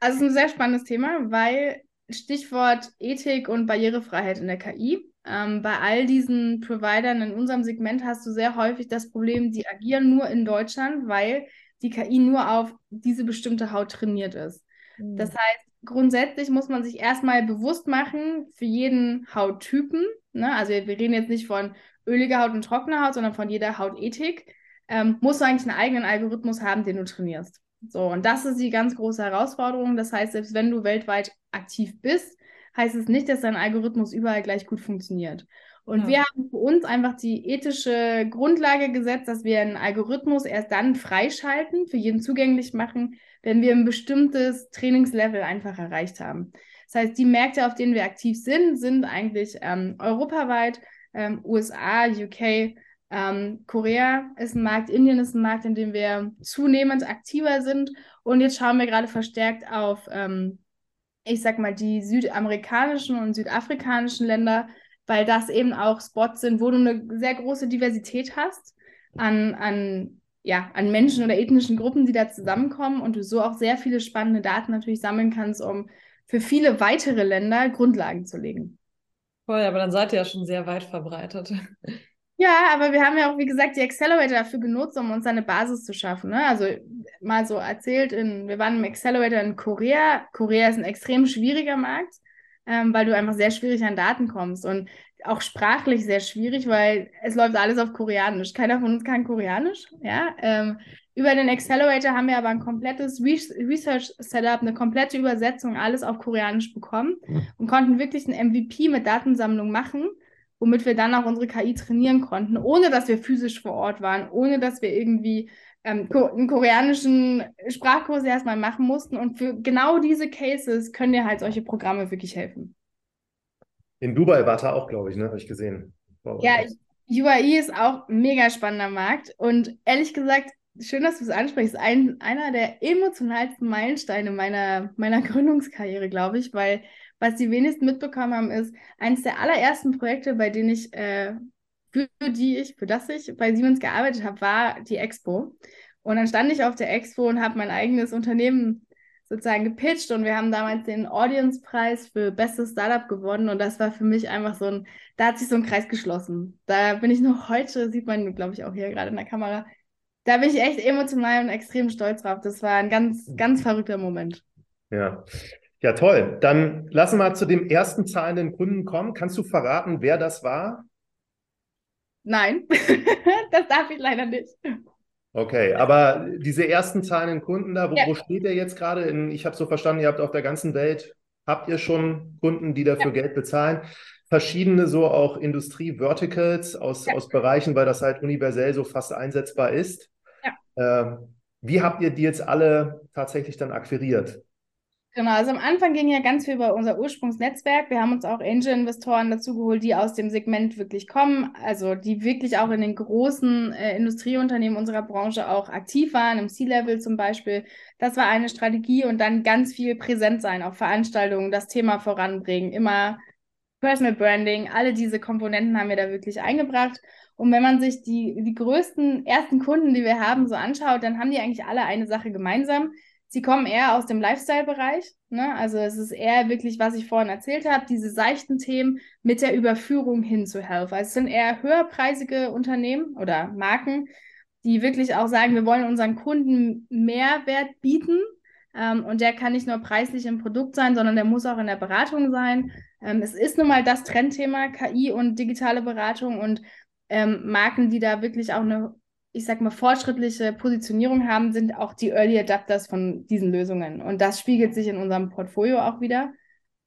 Also es ist ein sehr spannendes Thema, weil Stichwort Ethik und Barrierefreiheit in der KI. Ähm, bei all diesen Providern in unserem Segment hast du sehr häufig das Problem, die agieren nur in Deutschland, weil die KI nur auf diese bestimmte Haut trainiert ist. Mhm. Das heißt, grundsätzlich muss man sich erstmal bewusst machen für jeden Hauttypen. Ne? Also wir reden jetzt nicht von öliger Haut und trockener Haut, sondern von jeder Hautethik. Ähm, musst du eigentlich einen eigenen Algorithmus haben, den du trainierst. So, und das ist die ganz große Herausforderung. Das heißt, selbst wenn du weltweit aktiv bist, heißt es nicht, dass dein Algorithmus überall gleich gut funktioniert. Und ja. wir haben für uns einfach die ethische Grundlage gesetzt, dass wir einen Algorithmus erst dann freischalten, für jeden zugänglich machen, wenn wir ein bestimmtes Trainingslevel einfach erreicht haben. Das heißt, die Märkte, auf denen wir aktiv sind, sind eigentlich ähm, europaweit, ähm, USA, UK, ähm, Korea ist ein Markt, Indien ist ein Markt, in dem wir zunehmend aktiver sind. Und jetzt schauen wir gerade verstärkt auf, ähm, ich sag mal, die südamerikanischen und südafrikanischen Länder, weil das eben auch Spots sind, wo du eine sehr große Diversität hast an, an, ja, an Menschen oder ethnischen Gruppen, die da zusammenkommen und du so auch sehr viele spannende Daten natürlich sammeln kannst, um für viele weitere Länder Grundlagen zu legen. Voll, aber dann seid ihr ja schon sehr weit verbreitet. Ja, aber wir haben ja auch, wie gesagt, die Accelerator dafür genutzt, um uns eine Basis zu schaffen. Ne? Also mal so erzählt, in, wir waren im Accelerator in Korea. Korea ist ein extrem schwieriger Markt, ähm, weil du einfach sehr schwierig an Daten kommst und auch sprachlich sehr schwierig, weil es läuft alles auf Koreanisch. Keiner von uns kann Koreanisch. Ja? Ähm, über den Accelerator haben wir aber ein komplettes Research-Setup, eine komplette Übersetzung, alles auf Koreanisch bekommen hm. und konnten wirklich ein MVP mit Datensammlung machen womit wir dann auch unsere KI trainieren konnten, ohne dass wir physisch vor Ort waren, ohne dass wir irgendwie ähm, einen koreanischen Sprachkurs erstmal machen mussten. Und für genau diese Cases können dir halt solche Programme wirklich helfen. In Dubai war da auch, glaube ich, ne? Habe ich gesehen. Wow. Ja, UAE ist auch ein mega spannender Markt. Und ehrlich gesagt, schön, dass du es ansprichst. Ein, einer der emotionalsten Meilensteine meiner, meiner Gründungskarriere, glaube ich, weil was die wenigsten mitbekommen haben, ist, eines der allerersten Projekte, bei denen ich, äh, für die ich, für das ich bei Siemens gearbeitet habe, war die Expo. Und dann stand ich auf der Expo und habe mein eigenes Unternehmen sozusagen gepitcht und wir haben damals den Audience-Preis für bestes Startup gewonnen und das war für mich einfach so ein, da hat sich so ein Kreis geschlossen. Da bin ich noch heute, sieht man, glaube ich, auch hier gerade in der Kamera, da bin ich echt emotional und extrem stolz drauf. Das war ein ganz, ganz verrückter Moment. Ja. Ja, toll. Dann lassen wir zu dem ersten zahlenden Kunden kommen. Kannst du verraten, wer das war? Nein, das darf ich leider nicht. Okay, aber diese ersten zahlenden Kunden da, wo, ja. wo steht der jetzt gerade? In, ich habe so verstanden, ihr habt auf der ganzen Welt, habt ihr schon Kunden, die dafür ja. Geld bezahlen? Verschiedene so auch Industrie-Verticals aus, ja. aus Bereichen, weil das halt universell so fast einsetzbar ist. Ja. Ähm, wie habt ihr die jetzt alle tatsächlich dann akquiriert? Genau, also am Anfang ging ja ganz viel über unser Ursprungsnetzwerk. Wir haben uns auch Angel-Investoren dazu geholt, die aus dem Segment wirklich kommen, also die wirklich auch in den großen äh, Industrieunternehmen unserer Branche auch aktiv waren, im C-Level zum Beispiel. Das war eine Strategie und dann ganz viel präsent sein auf Veranstaltungen, das Thema voranbringen, immer Personal Branding, alle diese Komponenten haben wir da wirklich eingebracht. Und wenn man sich die, die größten ersten Kunden, die wir haben, so anschaut, dann haben die eigentlich alle eine Sache gemeinsam. Sie kommen eher aus dem Lifestyle-Bereich. Ne? Also es ist eher wirklich, was ich vorhin erzählt habe, diese seichten Themen mit der Überführung hin zu Health. Also es sind eher höherpreisige Unternehmen oder Marken, die wirklich auch sagen, wir wollen unseren Kunden Mehrwert bieten. Ähm, und der kann nicht nur preislich im Produkt sein, sondern der muss auch in der Beratung sein. Ähm, es ist nun mal das Trendthema KI und digitale Beratung und ähm, Marken, die da wirklich auch eine ich sag mal, fortschrittliche Positionierung haben, sind auch die Early Adapters von diesen Lösungen. Und das spiegelt sich in unserem Portfolio auch wieder.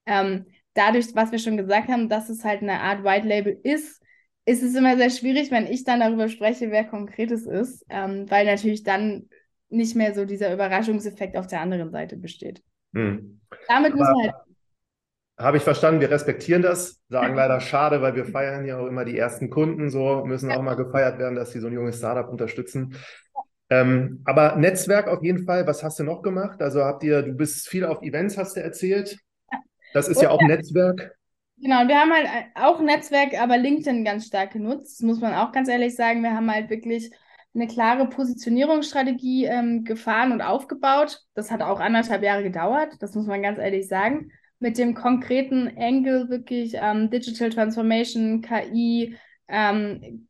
Ähm, dadurch, was wir schon gesagt haben, dass es halt eine Art White Label ist, ist es immer sehr schwierig, wenn ich dann darüber spreche, wer konkret es ist, ähm, weil natürlich dann nicht mehr so dieser Überraschungseffekt auf der anderen Seite besteht. Hm. Damit müssen wir halt habe ich verstanden, wir respektieren das, sagen leider schade, weil wir feiern ja auch immer die ersten Kunden, so müssen auch mal gefeiert werden, dass sie so ein junges Startup unterstützen. Ähm, aber Netzwerk auf jeden Fall, was hast du noch gemacht? Also habt ihr, du bist viel auf Events, hast du erzählt. Das ist ja auch Netzwerk. Genau, wir haben halt auch Netzwerk, aber LinkedIn ganz stark genutzt. Das muss man auch ganz ehrlich sagen. Wir haben halt wirklich eine klare Positionierungsstrategie ähm, gefahren und aufgebaut. Das hat auch anderthalb Jahre gedauert, das muss man ganz ehrlich sagen mit dem konkreten Angle wirklich ähm, Digital Transformation, KI, ähm,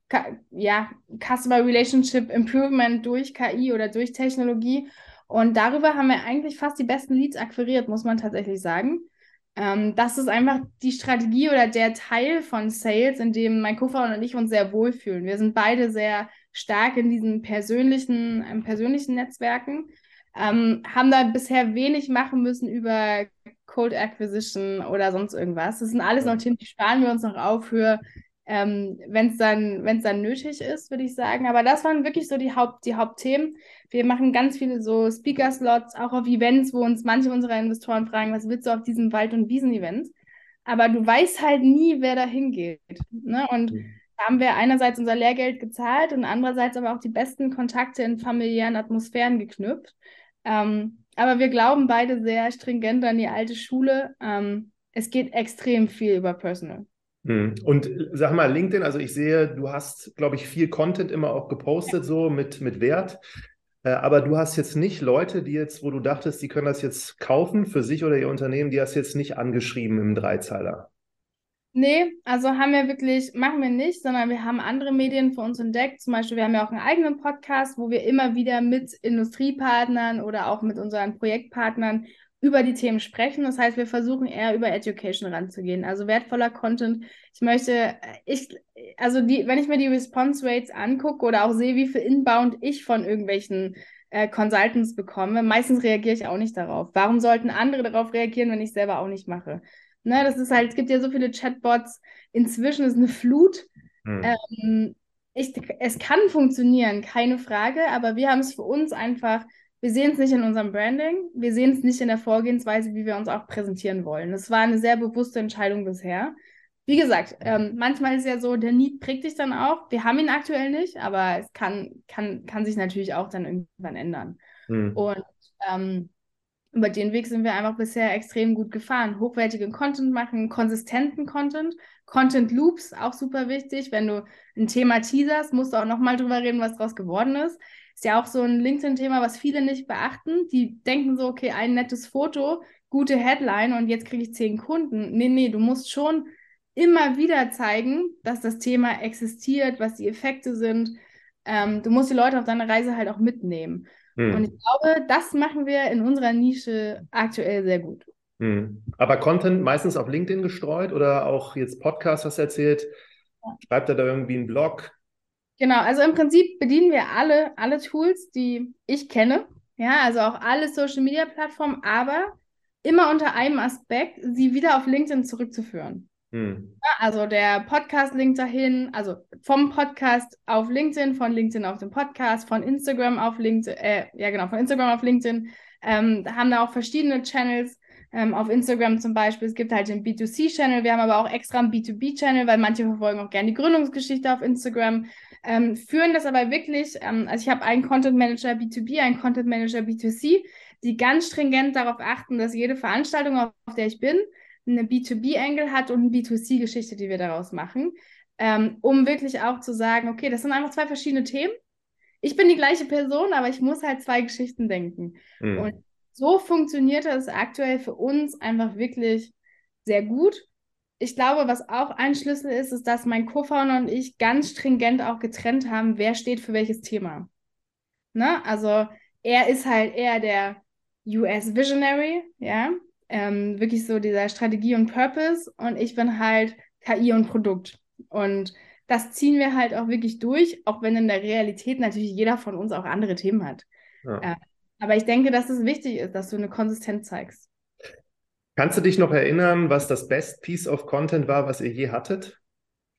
ja, Customer Relationship Improvement durch KI oder durch Technologie. Und darüber haben wir eigentlich fast die besten Leads akquiriert, muss man tatsächlich sagen. Ähm, das ist einfach die Strategie oder der Teil von Sales, in dem mein Co-Founder und ich uns sehr wohlfühlen. Wir sind beide sehr stark in diesen persönlichen, persönlichen Netzwerken, ähm, haben da bisher wenig machen müssen über Cold Acquisition oder sonst irgendwas. Das sind alles noch Themen, die sparen wir uns noch auf für, ähm, wenn es dann, wenn's dann nötig ist, würde ich sagen. Aber das waren wirklich so die, Haupt, die Hauptthemen. Wir machen ganz viele so Speaker-Slots, auch auf Events, wo uns manche unserer Investoren fragen, was willst du auf diesem Wald- und Wiesen-Event? Aber du weißt halt nie, wer da hingeht. Ne? Und mhm. da haben wir einerseits unser Lehrgeld gezahlt und andererseits aber auch die besten Kontakte in familiären Atmosphären geknüpft. Ähm, aber wir glauben beide sehr stringent an die alte Schule. Ähm, es geht extrem viel über Personal. Hm. Und sag mal, LinkedIn, also ich sehe, du hast, glaube ich, viel Content immer auch gepostet, so mit, mit Wert. Äh, aber du hast jetzt nicht Leute, die jetzt, wo du dachtest, die können das jetzt kaufen für sich oder ihr Unternehmen, die hast jetzt nicht angeschrieben im Dreizeiler. Nee, also haben wir wirklich, machen wir nicht, sondern wir haben andere Medien für uns entdeckt. Zum Beispiel, wir haben ja auch einen eigenen Podcast, wo wir immer wieder mit Industriepartnern oder auch mit unseren Projektpartnern über die Themen sprechen. Das heißt, wir versuchen eher über Education ranzugehen, also wertvoller Content. Ich möchte, ich, also die, wenn ich mir die Response Rates angucke oder auch sehe, wie viel Inbound ich von irgendwelchen äh, Consultants bekomme, meistens reagiere ich auch nicht darauf. Warum sollten andere darauf reagieren, wenn ich selber auch nicht mache? Ne, das ist halt, es gibt ja so viele Chatbots. Inzwischen ist eine Flut. Hm. Ähm, ich, es kann funktionieren, keine Frage, aber wir haben es für uns einfach, wir sehen es nicht in unserem Branding, wir sehen es nicht in der Vorgehensweise, wie wir uns auch präsentieren wollen. Das war eine sehr bewusste Entscheidung bisher. Wie gesagt, ähm, manchmal ist ja so, der Need prägt dich dann auch. Wir haben ihn aktuell nicht, aber es kann, kann, kann sich natürlich auch dann irgendwann ändern. Hm. Und ähm, über den Weg sind wir einfach bisher extrem gut gefahren. Hochwertigen Content machen, konsistenten Content, Content Loops, auch super wichtig. Wenn du ein Thema teaserst, musst du auch nochmal drüber reden, was daraus geworden ist. Ist ja auch so ein LinkedIn-Thema, was viele nicht beachten. Die denken so, okay, ein nettes Foto, gute Headline und jetzt kriege ich zehn Kunden. Nee, nee, du musst schon immer wieder zeigen, dass das Thema existiert, was die Effekte sind. Ähm, du musst die Leute auf deiner Reise halt auch mitnehmen. Hm. Und ich glaube, das machen wir in unserer Nische aktuell sehr gut. Hm. Aber Content meistens auf LinkedIn gestreut oder auch jetzt Podcast, was erzählt? Schreibt er da irgendwie einen Blog? Genau, also im Prinzip bedienen wir alle, alle Tools, die ich kenne. Ja, also auch alle Social Media Plattformen, aber immer unter einem Aspekt, sie wieder auf LinkedIn zurückzuführen. Hm. Also der Podcast-Link dahin, also vom Podcast auf LinkedIn, von LinkedIn auf den Podcast, von Instagram auf LinkedIn, äh, ja genau, von Instagram auf LinkedIn. Ähm, haben da auch verschiedene Channels. Ähm, auf Instagram zum Beispiel, es gibt halt den B2C-Channel, wir haben aber auch extra einen B2B-Channel, weil manche verfolgen auch gerne die Gründungsgeschichte auf Instagram, ähm, führen das aber wirklich, ähm, also ich habe einen Content Manager B2B, einen Content Manager B2C, die ganz stringent darauf achten, dass jede Veranstaltung, auf der ich bin, eine B2B-Angle hat und eine B2C-Geschichte, die wir daraus machen, ähm, um wirklich auch zu sagen, okay, das sind einfach zwei verschiedene Themen. Ich bin die gleiche Person, aber ich muss halt zwei Geschichten denken. Mhm. Und so funktioniert das aktuell für uns einfach wirklich sehr gut. Ich glaube, was auch ein Schlüssel ist, ist, dass mein Co-Founder und ich ganz stringent auch getrennt haben, wer steht für welches Thema. Ne? Also er ist halt eher der US Visionary, ja, ähm, wirklich so dieser Strategie und Purpose und ich bin halt KI und Produkt. Und das ziehen wir halt auch wirklich durch, auch wenn in der Realität natürlich jeder von uns auch andere Themen hat. Ja. Äh, aber ich denke, dass es wichtig ist, dass du eine Konsistenz zeigst. Kannst du dich noch erinnern, was das Best Piece of Content war, was ihr je hattet?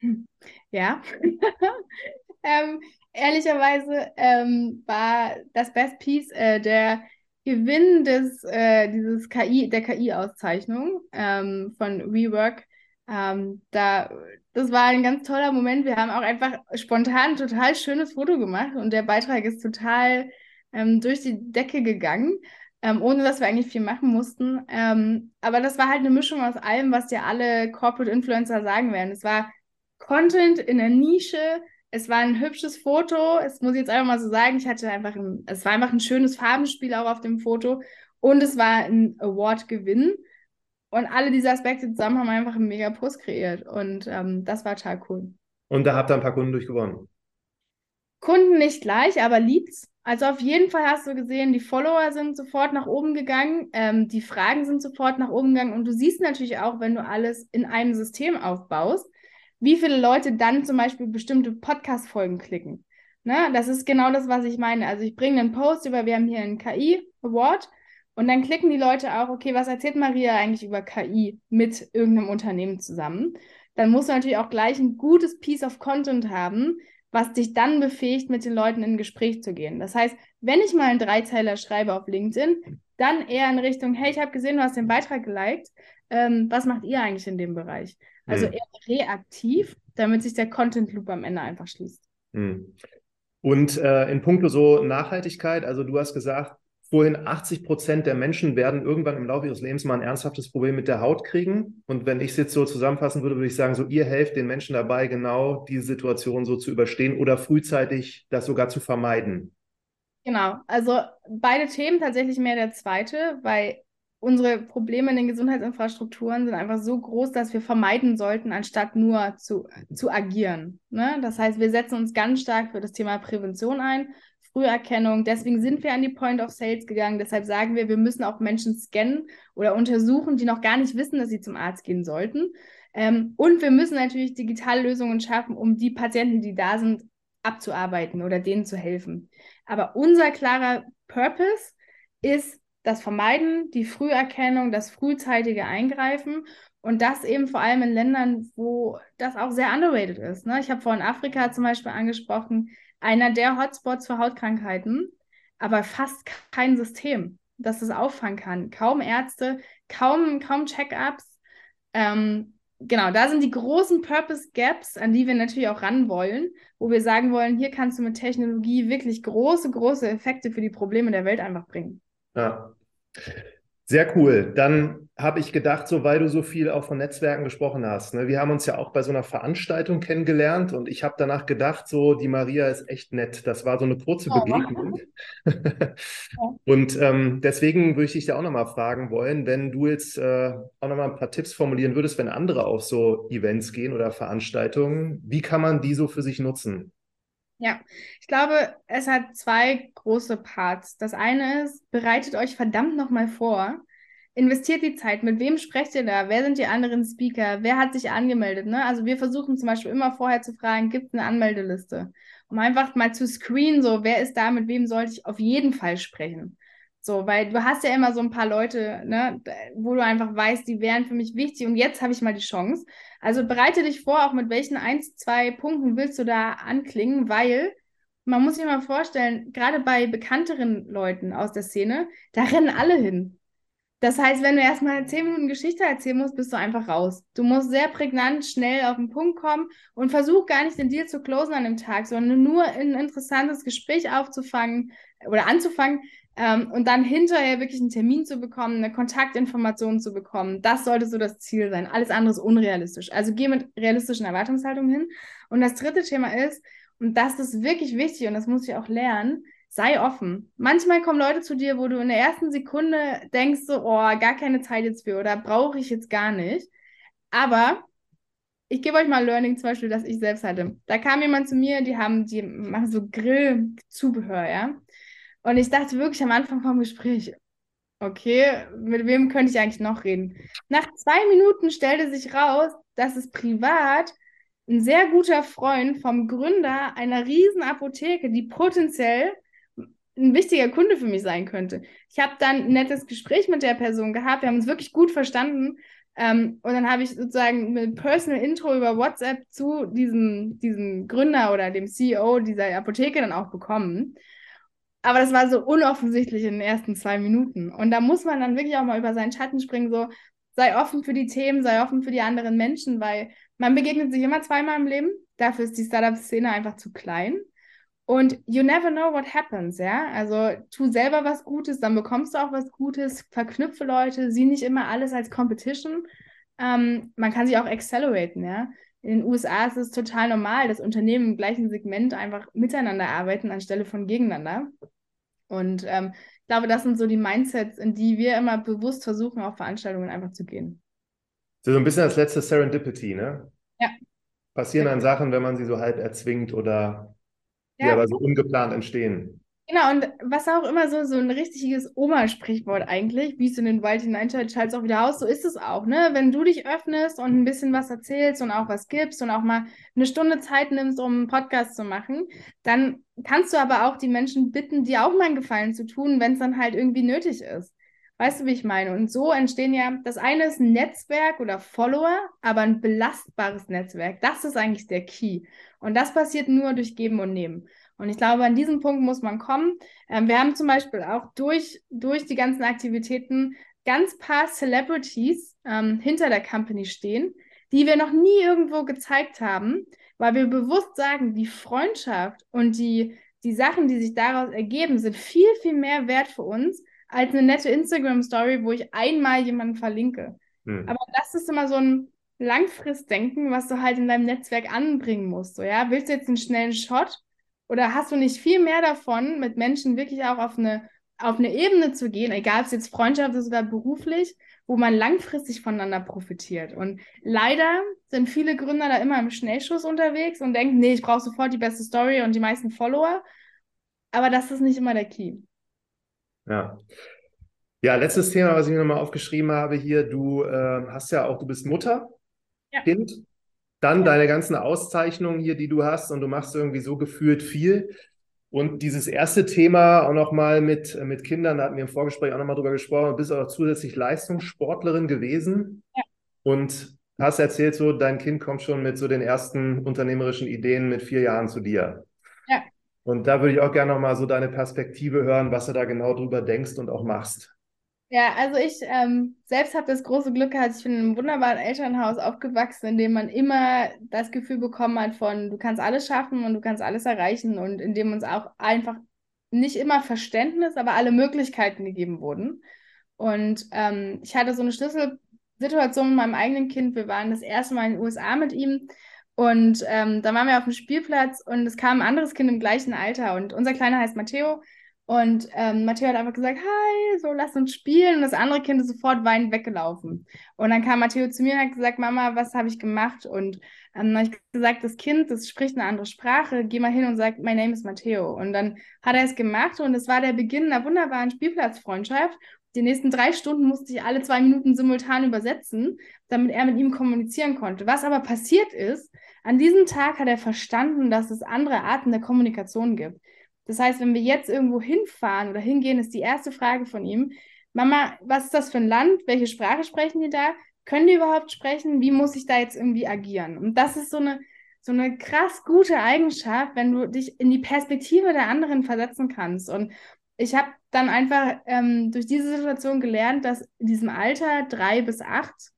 Ja. ähm, ehrlicherweise ähm, war das Best Piece äh, der Gewinn des, äh, dieses KI, der KI-Auszeichnung ähm, von Rework. Ähm, da, das war ein ganz toller Moment. Wir haben auch einfach spontan ein total schönes Foto gemacht und der Beitrag ist total ähm, durch die Decke gegangen, ähm, ohne dass wir eigentlich viel machen mussten. Ähm, aber das war halt eine Mischung aus allem, was dir alle Corporate Influencer sagen werden. Es war Content in der Nische, es war ein hübsches Foto. Es muss ich jetzt einfach mal so sagen. Ich hatte einfach ein, es war einfach ein schönes Farbenspiel auch auf dem Foto. Und es war ein Award-Gewinn. Und alle diese Aspekte zusammen haben einfach einen mega Post kreiert. Und ähm, das war total cool. Und da habt ihr ein paar Kunden durchgewonnen. Kunden nicht gleich, aber Leads. Also auf jeden Fall hast du gesehen, die Follower sind sofort nach oben gegangen, ähm, die Fragen sind sofort nach oben gegangen und du siehst natürlich auch, wenn du alles in einem System aufbaust, wie viele Leute dann zum Beispiel bestimmte Podcast-Folgen klicken. Ne? Das ist genau das, was ich meine. Also ich bringe einen Post über, wir haben hier einen KI-Award und dann klicken die Leute auch, okay, was erzählt Maria eigentlich über KI mit irgendeinem Unternehmen zusammen? Dann musst du natürlich auch gleich ein gutes Piece of Content haben, was dich dann befähigt, mit den Leuten in ein Gespräch zu gehen. Das heißt, wenn ich mal einen Dreizeiler schreibe auf LinkedIn, dann eher in Richtung, hey, ich habe gesehen, du hast den Beitrag geliked. Ähm, was macht ihr eigentlich in dem Bereich? Also mhm. eher reaktiv, damit sich der Content Loop am Ende einfach schließt. Mhm. Und äh, in puncto so Nachhaltigkeit, also du hast gesagt, vorhin 80 Prozent der Menschen werden irgendwann im Laufe ihres Lebens mal ein ernsthaftes Problem mit der Haut kriegen. Und wenn ich es jetzt so zusammenfassen würde, würde ich sagen, so ihr helft den Menschen dabei, genau diese Situation so zu überstehen oder frühzeitig das sogar zu vermeiden. Genau, also beide Themen tatsächlich mehr der zweite, weil unsere Probleme in den Gesundheitsinfrastrukturen sind einfach so groß, dass wir vermeiden sollten, anstatt nur zu, zu agieren. Ne? Das heißt, wir setzen uns ganz stark für das Thema Prävention ein, Früherkennung. Deswegen sind wir an die Point of Sales gegangen. Deshalb sagen wir, wir müssen auch Menschen scannen oder untersuchen, die noch gar nicht wissen, dass sie zum Arzt gehen sollten. Ähm, und wir müssen natürlich digitale Lösungen schaffen, um die Patienten, die da sind, abzuarbeiten oder denen zu helfen. Aber unser klarer Purpose ist, das Vermeiden, die Früherkennung, das frühzeitige Eingreifen und das eben vor allem in Ländern, wo das auch sehr underrated ist. Ne? Ich habe vorhin Afrika zum Beispiel angesprochen, einer der Hotspots für Hautkrankheiten, aber fast kein System, das es auffangen kann. Kaum Ärzte, kaum, kaum Check-ups. Ähm, genau, da sind die großen Purpose Gaps, an die wir natürlich auch ran wollen, wo wir sagen wollen, hier kannst du mit Technologie wirklich große, große Effekte für die Probleme der Welt einfach bringen. Ja. Sehr cool. Dann habe ich gedacht, so weil du so viel auch von Netzwerken gesprochen hast. Ne, wir haben uns ja auch bei so einer Veranstaltung kennengelernt und ich habe danach gedacht, so die Maria ist echt nett. Das war so eine kurze oh. Begegnung. und ähm, deswegen würde ich dich da auch nochmal fragen wollen, wenn du jetzt äh, auch nochmal ein paar Tipps formulieren würdest, wenn andere auf so Events gehen oder Veranstaltungen, wie kann man die so für sich nutzen? Ja, ich glaube, es hat zwei große Parts. Das eine ist, bereitet euch verdammt nochmal vor. Investiert die Zeit. Mit wem sprecht ihr da? Wer sind die anderen Speaker? Wer hat sich angemeldet? Ne? Also wir versuchen zum Beispiel immer vorher zu fragen, gibt es eine Anmeldeliste? Um einfach mal zu screenen, so wer ist da, mit wem sollte ich auf jeden Fall sprechen. So, weil du hast ja immer so ein paar Leute, ne, wo du einfach weißt, die wären für mich wichtig und jetzt habe ich mal die Chance. Also bereite dich vor, auch mit welchen ein, zwei Punkten willst du da anklingen, weil man muss sich mal vorstellen, gerade bei bekannteren Leuten aus der Szene, da rennen alle hin. Das heißt, wenn du erstmal zehn Minuten Geschichte erzählen musst, bist du einfach raus. Du musst sehr prägnant, schnell auf den Punkt kommen und versuch gar nicht den Deal zu closen an dem Tag, sondern nur ein interessantes Gespräch aufzufangen oder anzufangen, Ähm, und dann hinterher wirklich einen Termin zu bekommen, eine Kontaktinformation zu bekommen, das sollte so das Ziel sein. Alles andere ist unrealistisch. Also geh mit realistischen Erwartungshaltungen hin. Und das dritte Thema ist, und das ist wirklich wichtig und das muss ich auch lernen, sei offen. Manchmal kommen Leute zu dir, wo du in der ersten Sekunde denkst so, oh, gar keine Zeit jetzt für oder brauche ich jetzt gar nicht. Aber ich gebe euch mal Learning zum Beispiel, das ich selbst hatte. Da kam jemand zu mir, die haben, die machen so Grillzubehör, ja. Und ich dachte wirklich am Anfang vom Gespräch, okay, mit wem könnte ich eigentlich noch reden? Nach zwei Minuten stellte sich raus, dass es privat ein sehr guter Freund vom Gründer einer riesen Apotheke, die potenziell ein wichtiger Kunde für mich sein könnte. Ich habe dann ein nettes Gespräch mit der Person gehabt, wir haben uns wirklich gut verstanden ähm, und dann habe ich sozusagen ein Personal Intro über WhatsApp zu diesem, diesem Gründer oder dem CEO dieser Apotheke dann auch bekommen. Aber das war so unoffensichtlich in den ersten zwei Minuten. Und da muss man dann wirklich auch mal über seinen Schatten springen, so sei offen für die Themen, sei offen für die anderen Menschen, weil man begegnet sich immer zweimal im Leben. Dafür ist die Startup-Szene einfach zu klein. Und you never know what happens, ja. Also tu selber was Gutes, dann bekommst du auch was Gutes, verknüpfe Leute, sieh nicht immer alles als Competition. Ähm, man kann sich auch acceleraten, ja. In den USA ist es total normal, dass Unternehmen im gleichen Segment einfach miteinander arbeiten anstelle von gegeneinander. Und ähm, ich glaube, das sind so die Mindsets, in die wir immer bewusst versuchen, auf Veranstaltungen einfach zu gehen. So ein bisschen das letzte Serendipity, ne? Ja. Passieren dann Sachen, wenn man sie so halb erzwingt oder die ja. aber so ungeplant entstehen. Genau, und was auch immer so, so ein richtiges Oma-Sprichwort eigentlich, wie es in den Wald hineinschaltet, schaltet es auch wieder aus, so ist es auch, ne? Wenn du dich öffnest und ein bisschen was erzählst und auch was gibst und auch mal eine Stunde Zeit nimmst, um einen Podcast zu machen, dann kannst du aber auch die Menschen bitten, dir auch mal einen Gefallen zu tun, wenn es dann halt irgendwie nötig ist. Weißt du, wie ich meine? Und so entstehen ja, das eine ist ein Netzwerk oder Follower, aber ein belastbares Netzwerk. Das ist eigentlich der Key. Und das passiert nur durch Geben und Nehmen. Und ich glaube, an diesem Punkt muss man kommen. Ähm, wir haben zum Beispiel auch durch, durch die ganzen Aktivitäten ganz paar Celebrities ähm, hinter der Company stehen, die wir noch nie irgendwo gezeigt haben, weil wir bewusst sagen, die Freundschaft und die, die Sachen, die sich daraus ergeben, sind viel, viel mehr wert für uns, als eine nette Instagram-Story, wo ich einmal jemanden verlinke. Hm. Aber das ist immer so ein Langfristdenken, was du halt in deinem Netzwerk anbringen musst. So, ja? Willst du jetzt einen schnellen Shot oder hast du nicht viel mehr davon, mit Menschen wirklich auch auf eine, auf eine Ebene zu gehen, egal ob es jetzt Freundschaft ist oder beruflich, wo man langfristig voneinander profitiert. Und leider sind viele Gründer da immer im Schnellschuss unterwegs und denken, nee, ich brauche sofort die beste Story und die meisten Follower. Aber das ist nicht immer der Key. Ja. Ja, letztes Thema, was ich mir nochmal aufgeschrieben habe hier. Du äh, hast ja auch, du bist Mutter, ja. Kind, dann ja. deine ganzen Auszeichnungen hier, die du hast und du machst irgendwie so gefühlt viel. Und dieses erste Thema auch nochmal mit, mit Kindern, da hatten wir im Vorgespräch auch nochmal drüber gesprochen, du bist auch zusätzlich Leistungssportlerin gewesen ja. und hast erzählt, so dein Kind kommt schon mit so den ersten unternehmerischen Ideen mit vier Jahren zu dir. Und da würde ich auch gerne nochmal so deine Perspektive hören, was du da genau drüber denkst und auch machst. Ja, also ich ähm, selbst habe das große Glück gehabt, ich bin in einem wunderbaren Elternhaus aufgewachsen, in dem man immer das Gefühl bekommen hat von, du kannst alles schaffen und du kannst alles erreichen und in dem uns auch einfach nicht immer Verständnis, aber alle Möglichkeiten gegeben wurden. Und ähm, ich hatte so eine Schlüsselsituation mit meinem eigenen Kind. Wir waren das erste Mal in den USA mit ihm und ähm, da waren wir auf dem Spielplatz und es kam ein anderes Kind im gleichen Alter und unser Kleiner heißt Matteo. Und ähm, Matteo hat einfach gesagt, hi, so lass uns spielen. Und das andere Kind ist sofort weinend weggelaufen. Und dann kam Matteo zu mir und hat gesagt, Mama, was habe ich gemacht? Und ähm, dann habe ich gesagt, das Kind, das spricht eine andere Sprache, geh mal hin und sag, my name is Matteo. Und dann hat er es gemacht und es war der Beginn einer wunderbaren Spielplatzfreundschaft. Die nächsten drei Stunden musste ich alle zwei Minuten simultan übersetzen, damit er mit ihm kommunizieren konnte. Was aber passiert ist, an diesem Tag hat er verstanden, dass es andere Arten der Kommunikation gibt. Das heißt, wenn wir jetzt irgendwo hinfahren oder hingehen, ist die erste Frage von ihm, Mama, was ist das für ein Land? Welche Sprache sprechen die da? Können die überhaupt sprechen? Wie muss ich da jetzt irgendwie agieren? Und das ist so eine, so eine krass gute Eigenschaft, wenn du dich in die Perspektive der anderen versetzen kannst. Und ich habe dann einfach ähm, durch diese Situation gelernt, dass in diesem Alter drei bis acht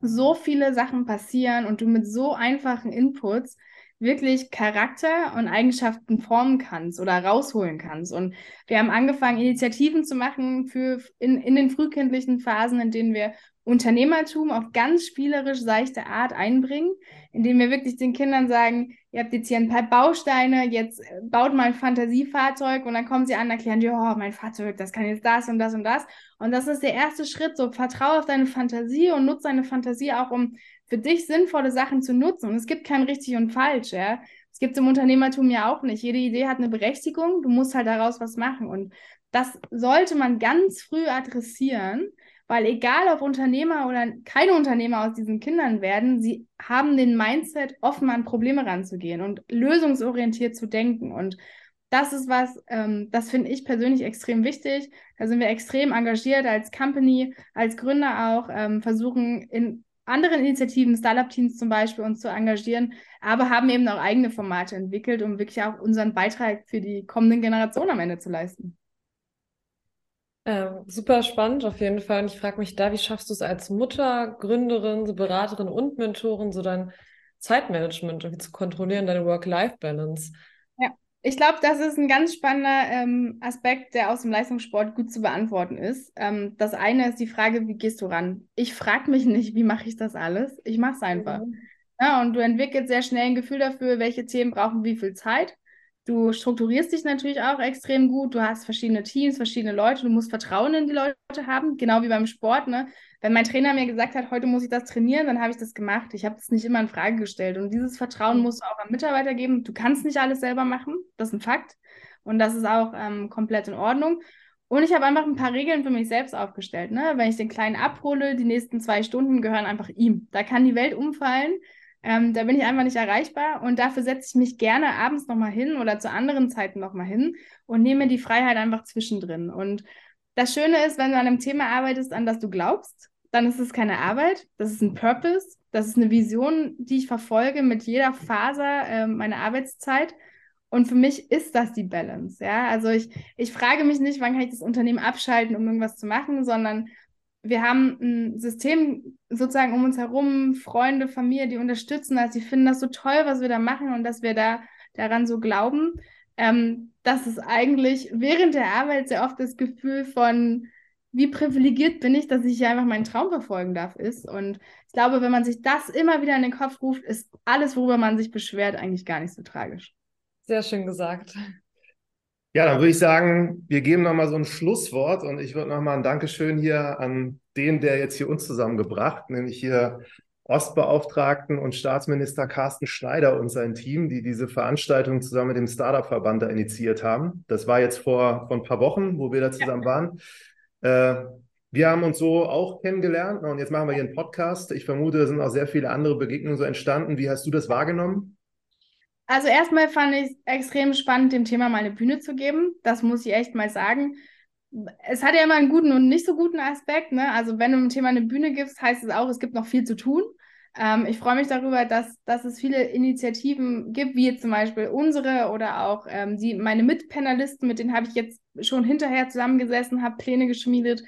so viele Sachen passieren und du mit so einfachen Inputs wirklich Charakter und Eigenschaften formen kannst oder rausholen kannst. Und wir haben angefangen, Initiativen zu machen für in, in den frühkindlichen Phasen, in denen wir Unternehmertum auf ganz spielerisch seichte Art einbringen, indem wir wirklich den Kindern sagen, ihr habt jetzt hier ein paar Bausteine, jetzt äh, baut mal ein Fantasiefahrzeug und dann kommen sie an, erklären, ja, mein Fahrzeug, das kann jetzt das und das und das. Und das ist der erste Schritt, so vertraue auf deine Fantasie und nutze deine Fantasie auch, um für dich sinnvolle Sachen zu nutzen. Und es gibt kein richtig und falsch, ja. Es gibt im Unternehmertum ja auch nicht. Jede Idee hat eine Berechtigung, du musst halt daraus was machen. Und das sollte man ganz früh adressieren, weil egal ob Unternehmer oder keine Unternehmer aus diesen Kindern werden, sie haben den Mindset, offen an Probleme ranzugehen und lösungsorientiert zu denken. Und das ist was, ähm, das finde ich persönlich extrem wichtig. Da sind wir extrem engagiert als Company, als Gründer auch, ähm, versuchen in anderen Initiativen, Startup-Teams zum Beispiel, uns zu engagieren, aber haben eben auch eigene Formate entwickelt, um wirklich auch unseren Beitrag für die kommenden Generationen am Ende zu leisten. Ähm, super spannend auf jeden Fall. Und ich frage mich da, wie schaffst du es als Mutter, Gründerin, Beraterin und Mentorin, so dein Zeitmanagement irgendwie zu kontrollieren, deine Work-Life-Balance? Ich glaube, das ist ein ganz spannender ähm, Aspekt, der aus dem Leistungssport gut zu beantworten ist. Ähm, das eine ist die Frage, wie gehst du ran? Ich frage mich nicht, wie mache ich das alles? Ich mache es einfach. Mhm. Ja, und du entwickelst sehr schnell ein Gefühl dafür, welche Themen brauchen wie viel Zeit. Du strukturierst dich natürlich auch extrem gut. Du hast verschiedene Teams, verschiedene Leute. Du musst Vertrauen in die Leute haben, genau wie beim Sport. Ne? Wenn mein Trainer mir gesagt hat, heute muss ich das trainieren, dann habe ich das gemacht. Ich habe das nicht immer in Frage gestellt. Und dieses Vertrauen mhm. musst du auch am Mitarbeiter geben. Du kannst nicht alles selber machen. Das ist ein Fakt. Und das ist auch ähm, komplett in Ordnung. Und ich habe einfach ein paar Regeln für mich selbst aufgestellt. Ne? Wenn ich den Kleinen abhole, die nächsten zwei Stunden gehören einfach ihm. Da kann die Welt umfallen. Ähm, da bin ich einfach nicht erreichbar und dafür setze ich mich gerne abends nochmal hin oder zu anderen Zeiten nochmal hin und nehme die Freiheit einfach zwischendrin. Und das Schöne ist, wenn du an einem Thema arbeitest, an das du glaubst, dann ist es keine Arbeit, das ist ein Purpose, das ist eine Vision, die ich verfolge mit jeder Faser äh, meiner Arbeitszeit. Und für mich ist das die Balance. Ja, also ich, ich frage mich nicht, wann kann ich das Unternehmen abschalten, um irgendwas zu machen, sondern wir haben ein System sozusagen um uns herum, Freunde, Familie, die unterstützen das, die finden das so toll, was wir da machen und dass wir da daran so glauben, ähm, dass es eigentlich während der Arbeit sehr oft das Gefühl von, wie privilegiert bin ich, dass ich hier einfach meinen Traum verfolgen darf, ist. Und ich glaube, wenn man sich das immer wieder in den Kopf ruft, ist alles, worüber man sich beschwert, eigentlich gar nicht so tragisch. Sehr schön gesagt. Ja, dann würde ich sagen, wir geben nochmal so ein Schlusswort und ich würde nochmal ein Dankeschön hier an den, der jetzt hier uns zusammengebracht, nämlich hier Ostbeauftragten und Staatsminister Carsten Schneider und sein Team, die diese Veranstaltung zusammen mit dem Startup-Verband da initiiert haben. Das war jetzt vor, vor ein paar Wochen, wo wir da zusammen waren. Äh, wir haben uns so auch kennengelernt und jetzt machen wir hier einen Podcast. Ich vermute, da sind auch sehr viele andere Begegnungen so entstanden. Wie hast du das wahrgenommen? Also erstmal fand ich es extrem spannend, dem Thema mal eine Bühne zu geben. Das muss ich echt mal sagen. Es hat ja immer einen guten und nicht so guten Aspekt. Ne? Also wenn du dem Thema eine Bühne gibst, heißt es auch, es gibt noch viel zu tun. Ähm, ich freue mich darüber, dass, dass es viele Initiativen gibt, wie jetzt zum Beispiel unsere oder auch ähm, die, meine Mitpanelisten, mit denen habe ich jetzt schon hinterher zusammengesessen, habe Pläne geschmiedet.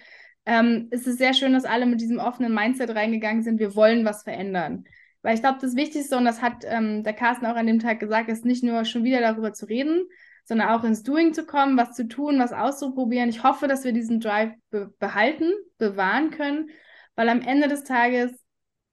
Ähm, es ist sehr schön, dass alle mit diesem offenen Mindset reingegangen sind. Wir wollen was verändern. Weil ich glaube, das Wichtigste, und das hat ähm, der Carsten auch an dem Tag gesagt, ist nicht nur schon wieder darüber zu reden, sondern auch ins Doing zu kommen, was zu tun, was auszuprobieren. Ich hoffe, dass wir diesen Drive be behalten, bewahren können, weil am Ende des Tages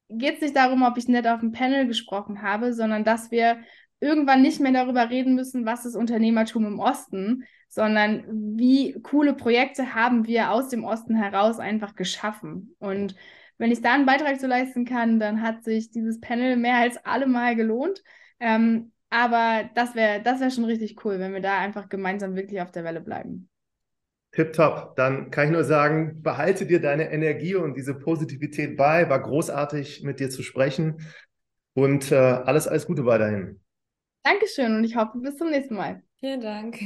geht es nicht darum, ob ich nett auf dem Panel gesprochen habe, sondern dass wir irgendwann nicht mehr darüber reden müssen, was ist Unternehmertum im Osten, sondern wie coole Projekte haben wir aus dem Osten heraus einfach geschaffen. Und wenn ich da einen Beitrag zu leisten kann, dann hat sich dieses Panel mehr als allemal gelohnt. Ähm, aber das wäre das wär schon richtig cool, wenn wir da einfach gemeinsam wirklich auf der Welle bleiben. Tipptopp. Dann kann ich nur sagen, behalte dir deine Energie und diese Positivität bei. War großartig, mit dir zu sprechen. Und äh, alles, alles Gute weiterhin. Dankeschön und ich hoffe, bis zum nächsten Mal. Vielen Dank.